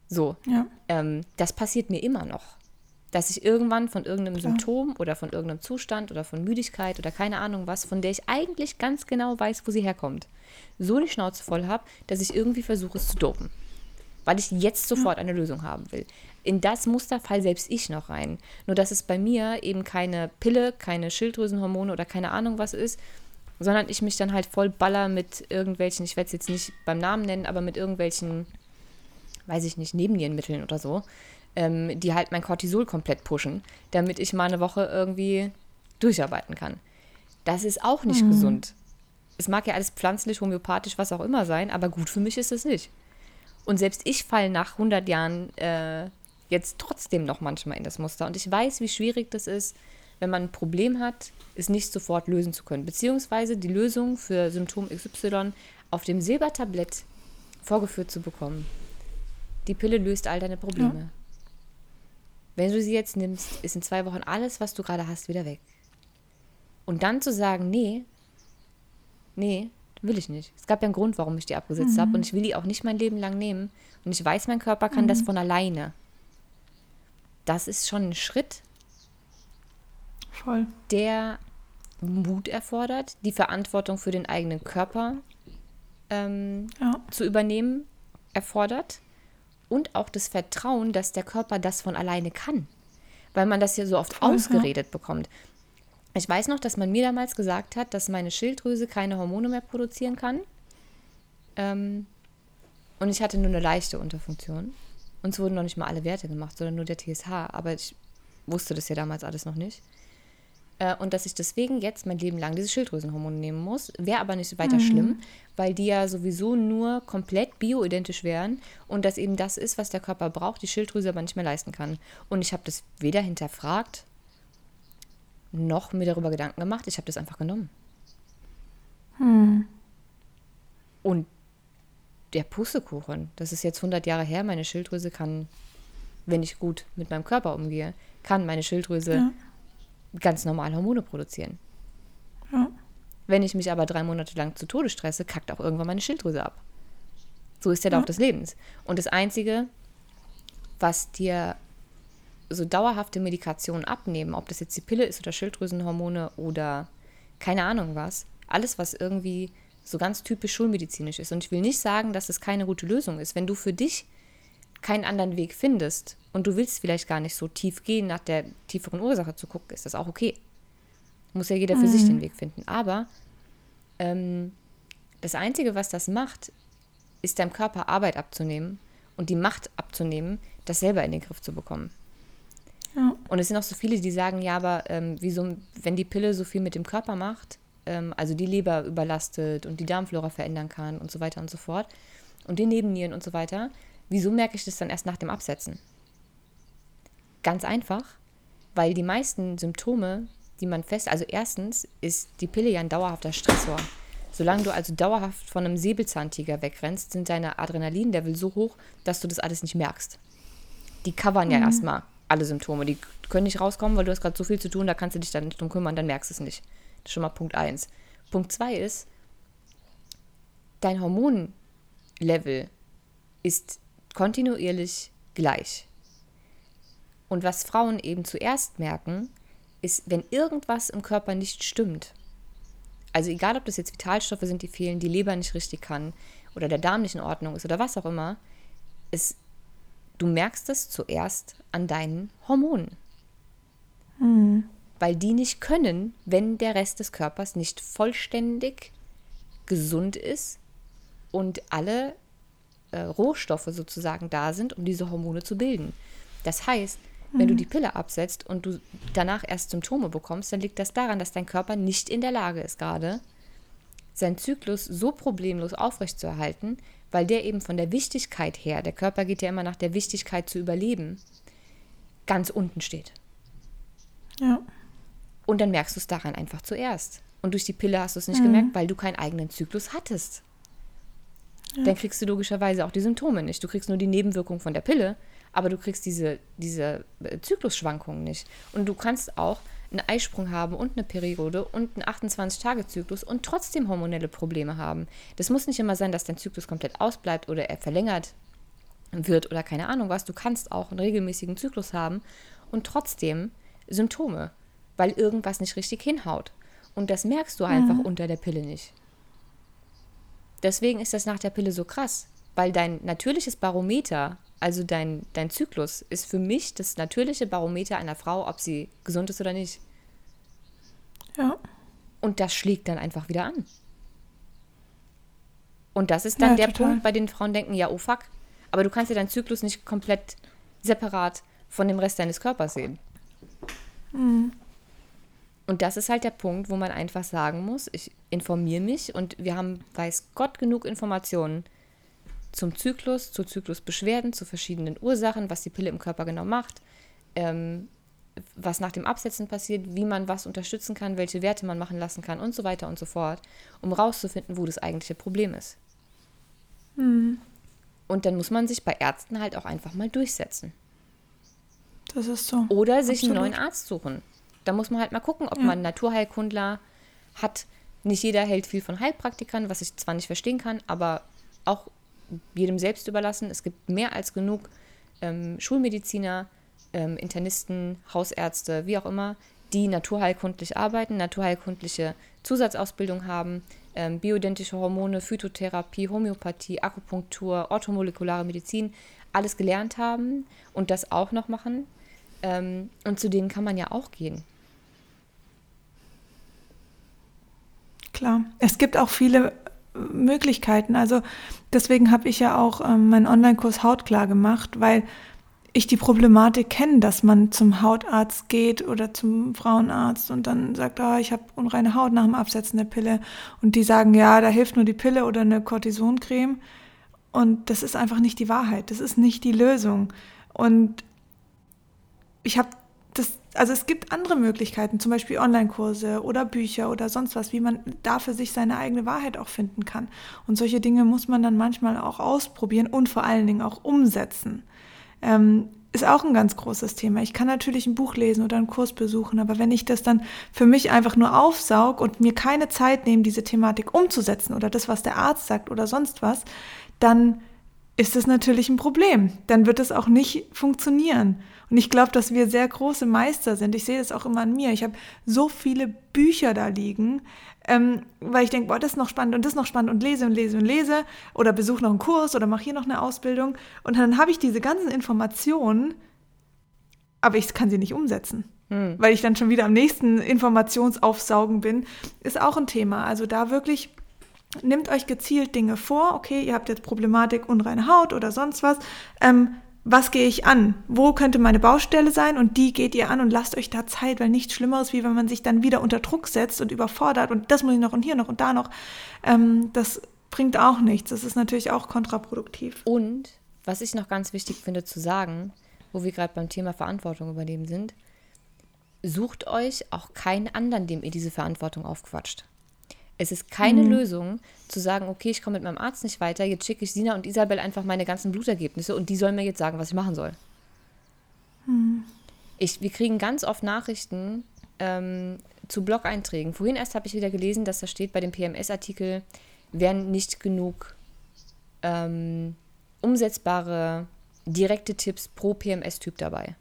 So. Ja. Ähm, das passiert mir immer noch dass ich irgendwann von irgendeinem. Symptom oder von irgendeinem Zustand oder von Müdigkeit oder keine Ahnung was, von der ich eigentlich ganz genau weiß, wo sie herkommt, so die Schnauze voll habe, dass ich irgendwie versuche, es zu dopen. Weil ich jetzt sofort eine Lösung haben will. In das Muster fall selbst ich noch rein. Nur dass es bei mir eben keine Pille, keine Schilddrüsenhormone oder keine Ahnung was ist, sondern ich mich dann halt voll baller mit irgendwelchen, ich werde es jetzt nicht beim Namen nennen, aber mit irgendwelchen, weiß ich nicht, Nebennierenmitteln oder so, ähm, die halt mein Cortisol komplett pushen, damit ich mal eine Woche irgendwie durcharbeiten kann. Das ist auch nicht mhm. gesund. Es mag ja alles pflanzlich, homöopathisch, was auch immer sein, aber gut für mich ist es nicht. Und selbst ich falle nach 100 Jahren äh, jetzt trotzdem noch manchmal in das Muster. Und ich weiß, wie schwierig das ist, wenn man ein Problem hat, es nicht sofort lösen zu können. Beziehungsweise die Lösung für Symptom XY auf dem Silbertablett vorgeführt zu bekommen. Die Pille löst all deine Probleme. Ja. Wenn du sie jetzt nimmst, ist in zwei Wochen alles, was du gerade hast, wieder weg. Und dann zu sagen, nee, nee, will ich nicht. Es gab ja einen Grund, warum ich die abgesetzt mhm. habe und ich will die auch nicht mein Leben lang nehmen. Und ich weiß, mein Körper kann mhm. das von alleine. Das ist schon ein Schritt, Voll. der Mut erfordert, die Verantwortung für den eigenen Körper ähm, ja. zu übernehmen erfordert und auch das Vertrauen, dass der Körper das von alleine kann. Weil man das ja so oft ausgeredet bekommt. Ich weiß noch, dass man mir damals gesagt hat, dass meine Schilddrüse keine Hormone mehr produzieren kann. Ähm, und ich hatte nur eine leichte Unterfunktion. Und es wurden noch nicht mal alle Werte gemacht, sondern nur der TSH. Aber ich wusste das ja damals alles noch nicht. Äh, und dass ich deswegen jetzt mein Leben lang diese Schilddrüsenhormone nehmen muss. Wäre aber nicht weiter mhm. schlimm, weil die ja sowieso nur komplett bioidentisch wären und das eben das ist, was der Körper braucht, die Schilddrüse aber nicht mehr leisten kann. Und ich habe das weder hinterfragt noch mir darüber Gedanken gemacht. Ich habe das einfach genommen. Hm. Und der Pustekuchen, das ist jetzt 100 Jahre her, meine Schilddrüse kann, wenn ich gut mit meinem Körper umgehe, kann meine Schilddrüse ja ganz normal Hormone produzieren. Ja. Wenn ich mich aber drei Monate lang zu Tode stresse, kackt auch irgendwann meine Schilddrüse ab. So ist der ja. Lauf des Lebens. Und das Einzige, was dir so dauerhafte Medikationen abnehmen, ob das jetzt die Pille ist oder Schilddrüsenhormone oder keine Ahnung was, alles, was irgendwie so ganz typisch schulmedizinisch ist. Und ich will nicht sagen, dass es keine gute Lösung ist. Wenn du für dich keinen anderen Weg findest und du willst vielleicht gar nicht so tief gehen, nach der tieferen Ursache zu gucken, ist das auch okay. Muss ja jeder für mhm. sich den Weg finden. Aber ähm, das Einzige, was das macht, ist deinem Körper Arbeit abzunehmen und die Macht abzunehmen, das selber in den Griff zu bekommen. Ja. Und es sind auch so viele, die sagen, ja, aber ähm, wieso, wenn die Pille so viel mit dem Körper macht, ähm, also die Leber überlastet und die Darmflora verändern kann und so weiter und so fort und die Nebennieren und so weiter, wieso merke ich das dann erst nach dem Absetzen? Ganz einfach, weil die meisten Symptome, die man fest, also erstens ist die Pille ja ein dauerhafter Stressor. Solange du also dauerhaft von einem Säbelzahntiger wegrennst, sind deine Adrenalinlevel so hoch, dass du das alles nicht merkst. Die covern mhm. ja erstmal alle Symptome. Die können nicht rauskommen, weil du hast gerade so viel zu tun, da kannst du dich dann nicht drum kümmern, dann merkst du es nicht. Das ist schon mal Punkt 1. Punkt 2 ist, dein Hormonlevel ist kontinuierlich gleich. Und was Frauen eben zuerst merken, ist, wenn irgendwas im Körper nicht stimmt. Also egal, ob das jetzt Vitalstoffe sind, die fehlen, die Leber nicht richtig kann oder der Darm nicht in Ordnung ist oder was auch immer, ist, du merkst es zuerst an deinen Hormonen. Mhm. Weil die nicht können, wenn der Rest des Körpers nicht vollständig gesund ist und alle äh, Rohstoffe sozusagen da sind, um diese Hormone zu bilden. Das heißt, wenn du mhm. die Pille absetzt und du danach erst Symptome bekommst, dann liegt das daran, dass dein Körper nicht in der Lage ist gerade, seinen Zyklus so problemlos aufrechtzuerhalten, weil der eben von der Wichtigkeit her, der Körper geht ja immer nach der Wichtigkeit zu überleben, ganz unten steht. Ja. Und dann merkst du es daran einfach zuerst. Und durch die Pille hast du es nicht mhm. gemerkt, weil du keinen eigenen Zyklus hattest. Ja. Dann kriegst du logischerweise auch die Symptome nicht. Du kriegst nur die Nebenwirkung von der Pille, aber du kriegst diese, diese äh, Zyklusschwankungen nicht. Und du kannst auch einen Eisprung haben und eine Periode und einen 28-Tage-Zyklus und trotzdem hormonelle Probleme haben. Das muss nicht immer sein, dass dein Zyklus komplett ausbleibt oder er verlängert wird oder keine Ahnung was. Du kannst auch einen regelmäßigen Zyklus haben und trotzdem Symptome, weil irgendwas nicht richtig hinhaut. Und das merkst du einfach mhm. unter der Pille nicht. Deswegen ist das nach der Pille so krass, weil dein natürliches Barometer, also dein, dein Zyklus, ist für mich das natürliche Barometer einer Frau, ob sie gesund ist oder nicht. Ja. Und das schlägt dann einfach wieder an. Und das ist dann ja, der total. Punkt, bei dem Frauen denken, ja, oh fuck, aber du kannst ja deinen Zyklus nicht komplett separat von dem Rest deines Körpers sehen. Mhm. Und das ist halt der Punkt, wo man einfach sagen muss, ich informiere mich und wir haben, weiß Gott, genug Informationen zum Zyklus, zu Zyklusbeschwerden, zu verschiedenen Ursachen, was die Pille im Körper genau macht, ähm, was nach dem Absetzen passiert, wie man was unterstützen kann, welche Werte man machen lassen kann und so weiter und so fort, um rauszufinden, wo das eigentliche Problem ist. Mhm. Und dann muss man sich bei Ärzten halt auch einfach mal durchsetzen. Das ist so. Oder sich Absolut. einen neuen Arzt suchen. Da muss man halt mal gucken, ob ja. man Naturheilkundler hat. Nicht jeder hält viel von Heilpraktikern, was ich zwar nicht verstehen kann, aber auch jedem selbst überlassen. Es gibt mehr als genug ähm, Schulmediziner, ähm, Internisten, Hausärzte, wie auch immer, die naturheilkundlich arbeiten, naturheilkundliche Zusatzausbildung haben, ähm, bioidentische Hormone, Phytotherapie, Homöopathie, Akupunktur, orthomolekulare Medizin, alles gelernt haben und das auch noch machen. Ähm, und zu denen kann man ja auch gehen. Klar, es gibt auch viele Möglichkeiten. Also deswegen habe ich ja auch ähm, meinen Online-Kurs Hautklar gemacht, weil ich die Problematik kenne, dass man zum Hautarzt geht oder zum Frauenarzt und dann sagt, ah, ich habe unreine Haut nach dem Absetzen der Pille. Und die sagen, ja, da hilft nur die Pille oder eine Cortisoncreme. Und das ist einfach nicht die Wahrheit. Das ist nicht die Lösung. Und ich habe das, also es gibt andere Möglichkeiten, zum Beispiel Online-Kurse oder Bücher oder sonst was, wie man da für sich seine eigene Wahrheit auch finden kann. Und solche Dinge muss man dann manchmal auch ausprobieren und vor allen Dingen auch umsetzen. Ähm, ist auch ein ganz großes Thema. Ich kann natürlich ein Buch lesen oder einen Kurs besuchen, aber wenn ich das dann für mich einfach nur aufsaug und mir keine Zeit nehme, diese Thematik umzusetzen oder das, was der Arzt sagt oder sonst was, dann ist das natürlich ein Problem. Dann wird es auch nicht funktionieren. Und ich glaube, dass wir sehr große Meister sind. Ich sehe das auch immer an mir. Ich habe so viele Bücher da liegen, ähm, weil ich denke, boah, das ist noch spannend und das ist noch spannend und lese und lese und lese oder besuche noch einen Kurs oder mache hier noch eine Ausbildung. Und dann habe ich diese ganzen Informationen, aber ich kann sie nicht umsetzen. Hm. Weil ich dann schon wieder am nächsten Informationsaufsaugen bin, ist auch ein Thema. Also da wirklich nehmt euch gezielt Dinge vor. Okay, ihr habt jetzt Problematik unreine Haut oder sonst was. Ähm, was gehe ich an? Wo könnte meine Baustelle sein? Und die geht ihr an und lasst euch da Zeit, weil nichts Schlimmeres, wie wenn man sich dann wieder unter Druck setzt und überfordert und das muss ich noch und hier noch und da noch. Ähm, das bringt auch nichts. Das ist natürlich auch kontraproduktiv. Und was ich noch ganz wichtig finde zu sagen, wo wir gerade beim Thema Verantwortung übernehmen sind, sucht euch auch keinen anderen, dem ihr diese Verantwortung aufquatscht. Es ist keine mhm. Lösung zu sagen, okay, ich komme mit meinem Arzt nicht weiter, jetzt schicke ich Sina und Isabel einfach meine ganzen Blutergebnisse und die sollen mir jetzt sagen, was ich machen soll. Mhm. Ich, wir kriegen ganz oft Nachrichten ähm, zu Blog-Einträgen. Vorhin erst habe ich wieder gelesen, dass da steht bei dem PMS-Artikel, wären nicht genug ähm, umsetzbare direkte Tipps pro PMS-Typ dabei.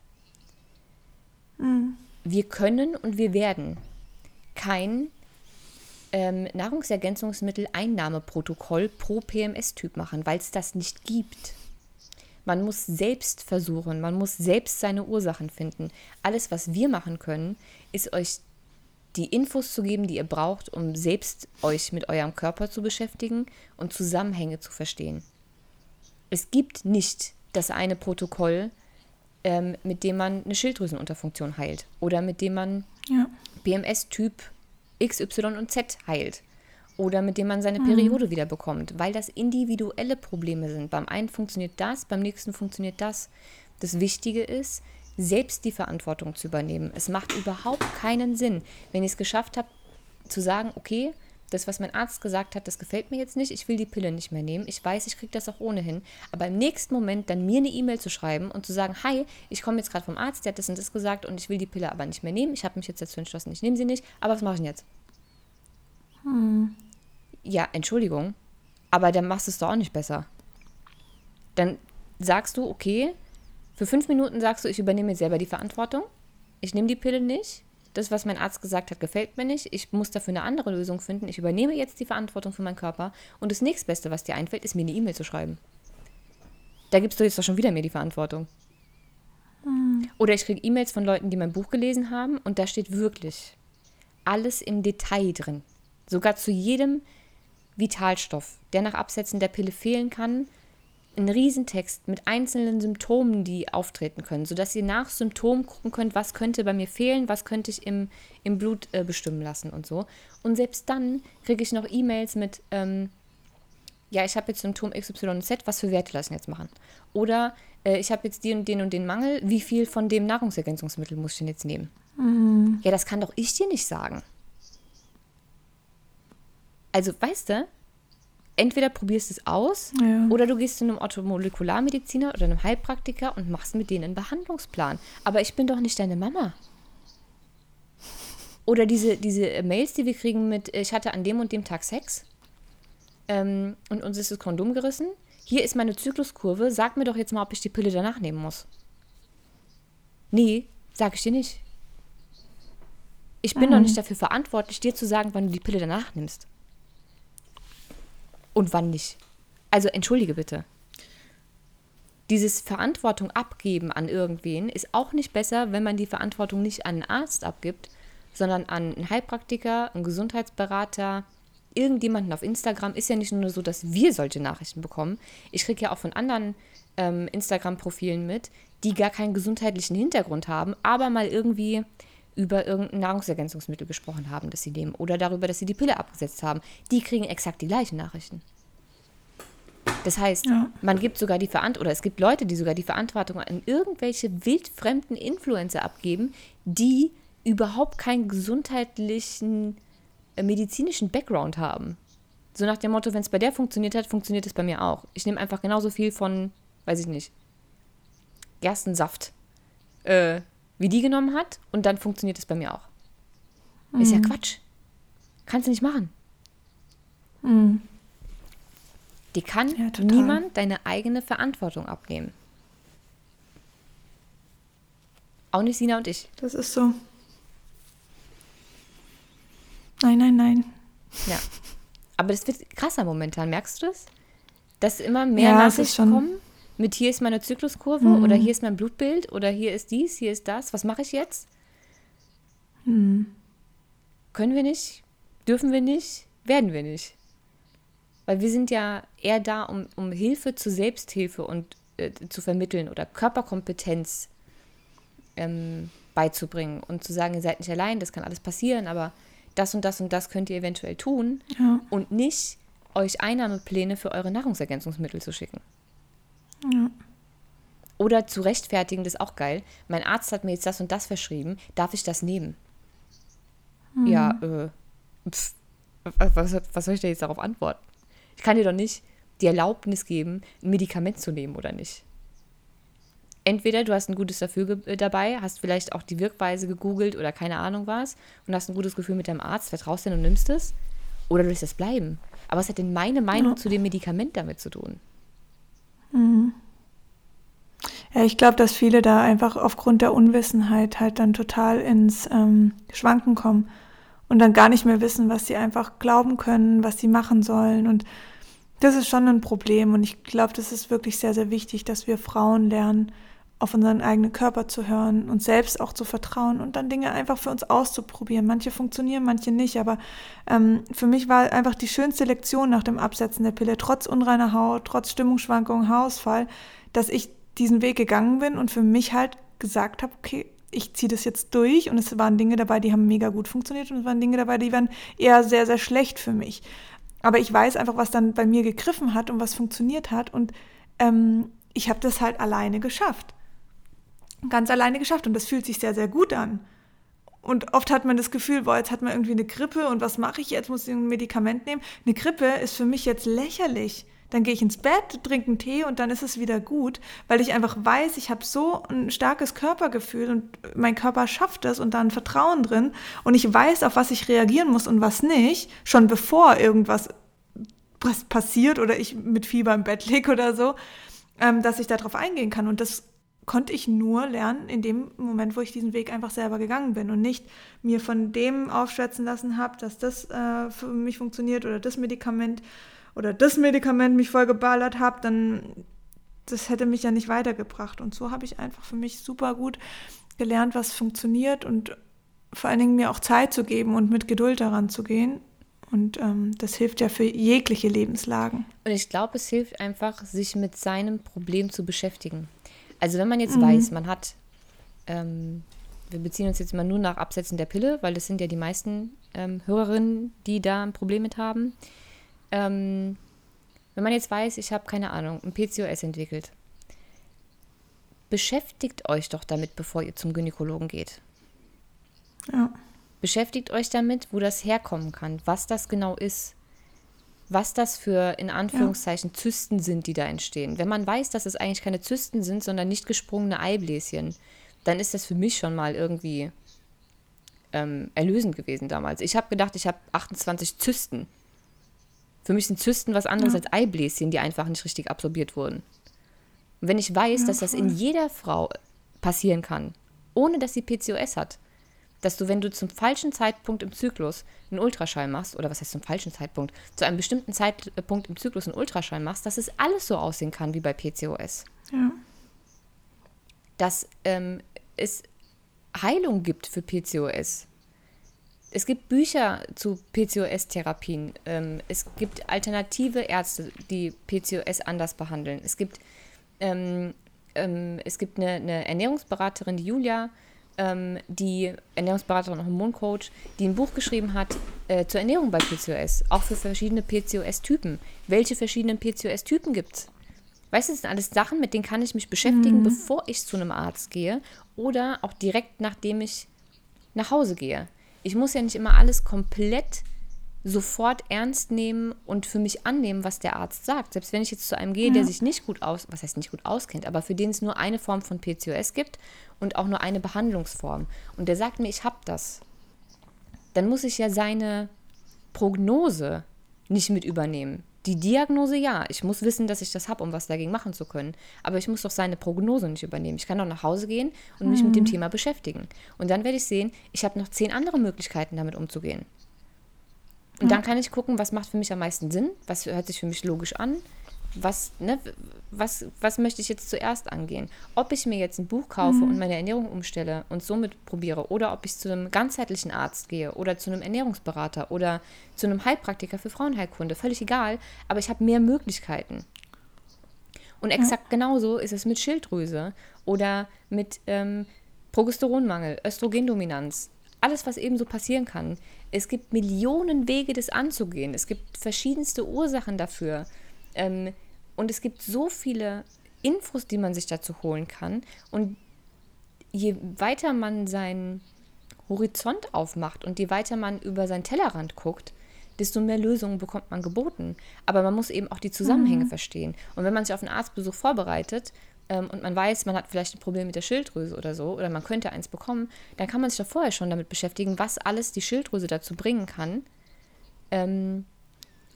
Mhm. Wir können und wir werden kein ähm, Nahrungsergänzungsmittel-Einnahmeprotokoll pro PMS-Typ machen, weil es das nicht gibt. Man muss selbst versuchen, man muss selbst seine Ursachen finden. Alles, was wir machen können, ist euch die Infos zu geben, die ihr braucht, um selbst euch mit eurem Körper zu beschäftigen und Zusammenhänge zu verstehen. Es gibt nicht das eine Protokoll, ähm, mit dem man eine Schilddrüsenunterfunktion heilt oder mit dem man ja. PMS-Typ X, Y und Z heilt. oder mit dem man seine Periode wieder bekommt, weil das individuelle Probleme sind. Beim einen funktioniert das, beim nächsten funktioniert das. Das Wichtige ist, selbst die Verantwortung zu übernehmen. Es macht überhaupt keinen Sinn, wenn ich es geschafft habe, zu sagen, okay, das, was mein Arzt gesagt hat, das gefällt mir jetzt nicht, ich will die Pille nicht mehr nehmen, ich weiß, ich kriege das auch ohnehin, aber im nächsten Moment dann mir eine E-Mail zu schreiben und zu sagen, hi, ich komme jetzt gerade vom Arzt, der hat das und das gesagt und ich will die Pille aber nicht mehr nehmen, ich habe mich jetzt dazu entschlossen, ich nehme sie nicht, aber was mache ich denn jetzt? Hm. Ja, Entschuldigung, aber dann machst du es doch auch nicht besser. Dann sagst du, okay, für fünf Minuten sagst du, ich übernehme jetzt selber die Verantwortung. Ich nehme die Pille nicht. Das, was mein Arzt gesagt hat, gefällt mir nicht. Ich muss dafür eine andere Lösung finden. Ich übernehme jetzt die Verantwortung für meinen Körper. Und das nächstbeste, was dir einfällt, ist mir eine E-Mail zu schreiben. Da gibst du jetzt doch schon wieder mir die Verantwortung. Hm. Oder ich kriege E-Mails von Leuten, die mein Buch gelesen haben und da steht wirklich alles im Detail drin. Sogar zu jedem Vitalstoff, der nach Absetzen der Pille fehlen kann, ein Riesentext mit einzelnen Symptomen, die auftreten können, sodass ihr nach Symptomen gucken könnt, was könnte bei mir fehlen, was könnte ich im, im Blut äh, bestimmen lassen und so. Und selbst dann kriege ich noch E-Mails mit, ähm, ja, ich habe jetzt Symptom XYZ, was für Werte lassen jetzt machen? Oder äh, ich habe jetzt den und den und den Mangel, wie viel von dem Nahrungsergänzungsmittel muss ich denn jetzt nehmen? Mhm. Ja, das kann doch ich dir nicht sagen. Also, weißt du, entweder probierst du es aus ja. oder du gehst zu einem Orthomolekularmediziner oder einem Heilpraktiker und machst mit denen einen Behandlungsplan. Aber ich bin doch nicht deine Mama. Oder diese, diese Mails, die wir kriegen mit, ich hatte an dem und dem Tag Sex ähm, und uns ist das Kondom gerissen. Hier ist meine Zykluskurve. Sag mir doch jetzt mal, ob ich die Pille danach nehmen muss. Nee, sag ich dir nicht. Ich bin mhm. doch nicht dafür verantwortlich, dir zu sagen, wann du die Pille danach nimmst und wann nicht. Also entschuldige bitte. Dieses Verantwortung abgeben an irgendwen ist auch nicht besser, wenn man die Verantwortung nicht an einen Arzt abgibt, sondern an einen Heilpraktiker, einen Gesundheitsberater, irgendjemanden auf Instagram. Ist ja nicht nur so, dass wir solche Nachrichten bekommen. Ich kriege ja auch von anderen ähm, Instagram-Profilen mit, die gar keinen gesundheitlichen Hintergrund haben, aber mal irgendwie über irgendein Nahrungsergänzungsmittel gesprochen haben, das sie nehmen oder darüber, dass sie die Pille abgesetzt haben, die kriegen exakt die gleichen Nachrichten. Das heißt, ja. man gibt sogar die Verantwortung, oder es gibt Leute, die sogar die Verantwortung an irgendwelche wildfremden Influencer abgeben, die überhaupt keinen gesundheitlichen, äh, medizinischen Background haben. So nach dem Motto, wenn es bei der funktioniert hat, funktioniert es bei mir auch. Ich nehme einfach genauso viel von, weiß ich nicht, Gerstensaft äh, wie die genommen hat und dann funktioniert es bei mir auch. Mhm. Ist ja mhm. Quatsch. Kannst du nicht machen. Mhm. Die kann ja, niemand deine eigene Verantwortung abnehmen. Auch nicht Sina und ich. Das ist so. Nein, nein, nein. Ja. Aber das wird krasser momentan, merkst du das? Dass immer mehr ja, Nachrichten kommen mit hier ist meine Zykluskurve mhm. oder hier ist mein Blutbild oder hier ist dies, hier ist das. Was mache ich jetzt? Mhm. Können wir nicht? Dürfen wir nicht? Werden wir nicht? Weil wir sind ja eher da, um, um Hilfe zur Selbsthilfe und äh, zu vermitteln oder Körperkompetenz ähm, beizubringen und zu sagen, ihr seid nicht allein, das kann alles passieren, aber das und das und das könnt ihr eventuell tun ja. und nicht euch Einnahmepläne für eure Nahrungsergänzungsmittel zu schicken. Ja. Oder zu rechtfertigen, das ist auch geil. Mein Arzt hat mir jetzt das und das verschrieben. Darf ich das nehmen? Mhm. Ja, äh, pff, was, was soll ich da jetzt darauf antworten? Ich kann dir doch nicht die Erlaubnis geben, ein Medikament zu nehmen oder nicht. Entweder du hast ein gutes Gefühl äh, dabei, hast vielleicht auch die Wirkweise gegoogelt oder keine Ahnung was und hast ein gutes Gefühl mit deinem Arzt, vertraust dir und nimmst es. Oder du lässt es bleiben. Aber was hat denn meine Meinung ja. zu dem Medikament damit zu tun? Mhm. Ja, ich glaube, dass viele da einfach aufgrund der Unwissenheit halt dann total ins ähm, Schwanken kommen und dann gar nicht mehr wissen, was sie einfach glauben können, was sie machen sollen. Und das ist schon ein Problem. Und ich glaube, das ist wirklich sehr, sehr wichtig, dass wir Frauen lernen, auf unseren eigenen Körper zu hören, uns selbst auch zu vertrauen und dann Dinge einfach für uns auszuprobieren. Manche funktionieren, manche nicht, aber ähm, für mich war einfach die schönste Lektion nach dem Absetzen der Pille, trotz unreiner Haut, trotz Stimmungsschwankungen, Haarausfall, dass ich diesen Weg gegangen bin und für mich halt gesagt habe, okay, ich ziehe das jetzt durch und es waren Dinge dabei, die haben mega gut funktioniert und es waren Dinge dabei, die waren eher sehr, sehr schlecht für mich. Aber ich weiß einfach, was dann bei mir gegriffen hat und was funktioniert hat. Und ähm, ich habe das halt alleine geschafft. Ganz alleine geschafft. Und das fühlt sich sehr, sehr gut an. Und oft hat man das Gefühl, boah, jetzt hat man irgendwie eine Grippe und was mache ich jetzt? Muss ich ein Medikament nehmen? Eine Grippe ist für mich jetzt lächerlich. Dann gehe ich ins Bett, trinke einen Tee und dann ist es wieder gut, weil ich einfach weiß, ich habe so ein starkes Körpergefühl und mein Körper schafft es und da ein Vertrauen drin und ich weiß, auf was ich reagieren muss und was nicht, schon bevor irgendwas passiert oder ich mit Fieber im Bett liege oder so, ähm, dass ich darauf eingehen kann. Und das konnte ich nur lernen in dem Moment, wo ich diesen Weg einfach selber gegangen bin und nicht mir von dem aufschwätzen lassen habe, dass das äh, für mich funktioniert oder das Medikament oder das Medikament mich voll geballert habe, dann das hätte mich ja nicht weitergebracht. Und so habe ich einfach für mich super gut gelernt, was funktioniert und vor allen Dingen mir auch Zeit zu geben und mit Geduld daran zu gehen. Und ähm, das hilft ja für jegliche Lebenslagen. Und ich glaube, es hilft einfach, sich mit seinem Problem zu beschäftigen. Also wenn man jetzt mhm. weiß, man hat, ähm, wir beziehen uns jetzt mal nur nach Absetzen der Pille, weil das sind ja die meisten ähm, Hörerinnen, die da ein Problem mit haben. Ähm, wenn man jetzt weiß, ich habe keine Ahnung, ein PCOS entwickelt, beschäftigt euch doch damit, bevor ihr zum Gynäkologen geht. Ja. Beschäftigt euch damit, wo das herkommen kann, was das genau ist, was das für in Anführungszeichen ja. Zysten sind, die da entstehen. Wenn man weiß, dass es eigentlich keine Zysten sind, sondern nicht gesprungene Eibläschen, dann ist das für mich schon mal irgendwie ähm, erlösend gewesen damals. Ich habe gedacht, ich habe 28 Zysten. Für mich sind Zysten was anderes ja. als Eibläschen, die einfach nicht richtig absorbiert wurden. Und wenn ich weiß, ja, dass das in jeder Frau passieren kann, ohne dass sie PCOS hat, dass du, wenn du zum falschen Zeitpunkt im Zyklus einen Ultraschall machst, oder was heißt zum falschen Zeitpunkt, zu einem bestimmten Zeitpunkt im Zyklus einen Ultraschall machst, dass es alles so aussehen kann wie bei PCOS. Ja. Dass ähm, es Heilung gibt für PCOS es gibt Bücher zu PCOS-Therapien. Ähm, es gibt alternative Ärzte, die PCOS anders behandeln. Es gibt, ähm, ähm, es gibt eine, eine, Ernährungsberaterin, die Julia, ähm, die Ernährungsberaterin und Hormoncoach, die ein Buch geschrieben hat äh, zur Ernährung bei PCOS, auch für verschiedene PCOS-Typen. Welche verschiedenen PCOS-Typen gibt es? Weißt du, das sind alles Sachen, mit denen kann ich mich beschäftigen, mhm. bevor ich zu einem Arzt gehe oder auch direkt nachdem ich nach Hause gehe ich muss ja nicht immer alles komplett sofort ernst nehmen und für mich annehmen, was der Arzt sagt. Selbst wenn ich jetzt zu einem gehe, ja. der sich nicht gut aus, was heißt nicht gut auskennt, aber für den es nur eine Form von PCOS gibt und auch nur eine Behandlungsform und der sagt mir, ich habe das, dann muss ich ja seine Prognose nicht mit übernehmen. Die Diagnose ja, ich muss wissen, dass ich das habe, um was dagegen machen zu können. Aber ich muss doch seine Prognose nicht übernehmen. Ich kann doch nach Hause gehen und mich mit dem mhm. Thema beschäftigen. Und dann werde ich sehen, ich habe noch zehn andere Möglichkeiten, damit umzugehen. Und dann kann ich gucken, was macht für mich am meisten Sinn, was hört sich für mich logisch an, was, ne, was, was möchte ich jetzt zuerst angehen? Ob ich mir jetzt ein Buch kaufe mhm. und meine Ernährung umstelle und somit probiere oder ob ich zu einem ganzheitlichen Arzt gehe oder zu einem Ernährungsberater oder zu einem Heilpraktiker für Frauenheilkunde, völlig egal, aber ich habe mehr Möglichkeiten. Und exakt ja. genauso ist es mit Schilddrüse oder mit ähm, Progesteronmangel, Östrogendominanz, alles, was eben so passieren kann. Es gibt Millionen Wege, das anzugehen. Es gibt verschiedenste Ursachen dafür. Ähm, und es gibt so viele Infos, die man sich dazu holen kann. Und je weiter man seinen Horizont aufmacht und je weiter man über seinen Tellerrand guckt, desto mehr Lösungen bekommt man geboten. Aber man muss eben auch die Zusammenhänge mhm. verstehen. Und wenn man sich auf einen Arztbesuch vorbereitet ähm, und man weiß, man hat vielleicht ein Problem mit der Schilddrüse oder so, oder man könnte eins bekommen, dann kann man sich doch vorher schon damit beschäftigen, was alles die Schilddrüse dazu bringen kann, ähm,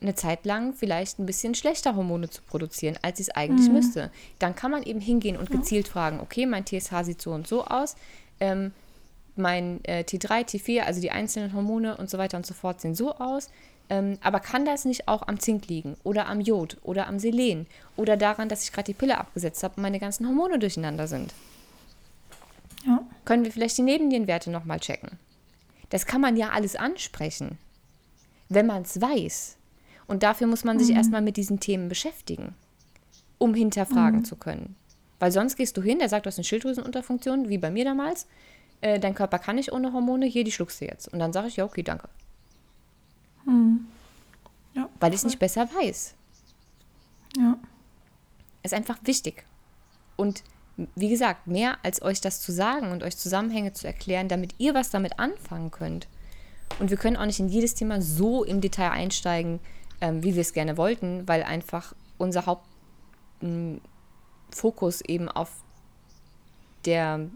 eine Zeit lang vielleicht ein bisschen schlechter Hormone zu produzieren, als es eigentlich mhm. müsste. Dann kann man eben hingehen und gezielt fragen, okay, mein TSH sieht so und so aus, ähm, mein äh, T3, T4, also die einzelnen Hormone und so weiter und so fort sehen so aus. Ähm, aber kann das nicht auch am Zink liegen oder am Jod oder am Selen oder daran, dass ich gerade die Pille abgesetzt habe und meine ganzen Hormone durcheinander sind? Ja. Können wir vielleicht die Nebennierenwerte nochmal checken? Das kann man ja alles ansprechen, wenn man es weiß. Und dafür muss man sich mhm. erstmal mit diesen Themen beschäftigen, um hinterfragen mhm. zu können. Weil sonst gehst du hin, der sagt, du hast eine Schilddrüsenunterfunktion, wie bei mir damals. Äh, dein Körper kann nicht ohne Hormone, hier, die schluckst du jetzt. Und dann sage ich, ja, okay, danke. Mhm. Ja. weil ich es nicht besser weiß. Ja. Ist einfach wichtig. Und wie gesagt, mehr als euch das zu sagen und euch Zusammenhänge zu erklären, damit ihr was damit anfangen könnt. Und wir können auch nicht in jedes Thema so im Detail einsteigen, ähm, wie wir es gerne wollten, weil einfach unser Hauptfokus eben auf der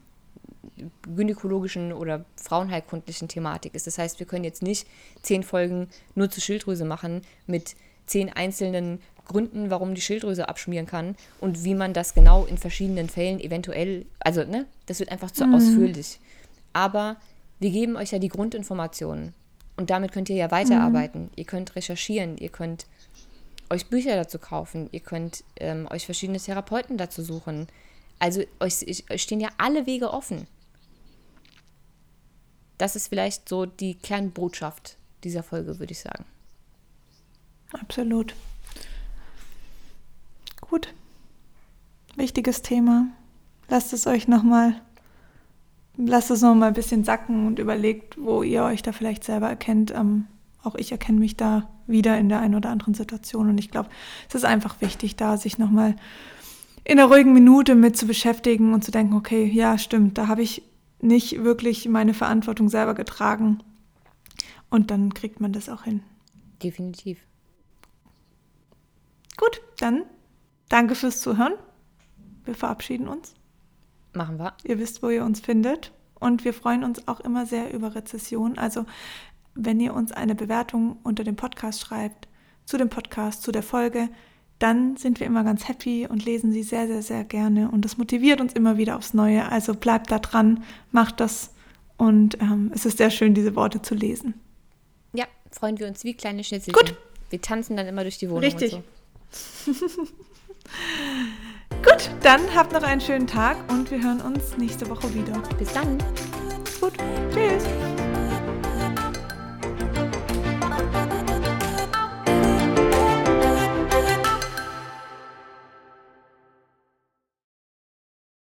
gynäkologischen oder frauenheilkundlichen Thematik ist. Das heißt, wir können jetzt nicht zehn Folgen nur zur Schilddrüse machen mit zehn einzelnen Gründen, warum die Schilddrüse abschmieren kann und wie man das genau in verschiedenen Fällen eventuell, also ne, das wird einfach zu mhm. ausführlich. Aber wir geben euch ja die Grundinformationen und damit könnt ihr ja weiterarbeiten. Mhm. Ihr könnt recherchieren, ihr könnt euch Bücher dazu kaufen, ihr könnt ähm, euch verschiedene Therapeuten dazu suchen. Also euch, euch stehen ja alle Wege offen. Das ist vielleicht so die Kernbotschaft dieser Folge, würde ich sagen. Absolut. Gut. Wichtiges Thema. Lasst es euch nochmal, lasst es nochmal ein bisschen sacken und überlegt, wo ihr euch da vielleicht selber erkennt. Ähm, auch ich erkenne mich da wieder in der einen oder anderen Situation und ich glaube, es ist einfach wichtig, da sich nochmal in einer ruhigen Minute mit zu beschäftigen und zu denken, okay, ja, stimmt, da habe ich nicht wirklich meine Verantwortung selber getragen. Und dann kriegt man das auch hin. Definitiv. Gut, dann danke fürs Zuhören. Wir verabschieden uns. Machen wir. Ihr wisst, wo ihr uns findet. Und wir freuen uns auch immer sehr über Rezession. Also, wenn ihr uns eine Bewertung unter dem Podcast schreibt, zu dem Podcast, zu der Folge, dann sind wir immer ganz happy und lesen sie sehr, sehr, sehr gerne. Und das motiviert uns immer wieder aufs Neue. Also bleibt da dran, macht das. Und ähm, es ist sehr schön, diese Worte zu lesen. Ja, freuen wir uns wie kleine Schnitzel. Gut. Wir tanzen dann immer durch die Wohnung. Richtig. So. Gut, dann habt noch einen schönen Tag und wir hören uns nächste Woche wieder. Bis dann. Gut.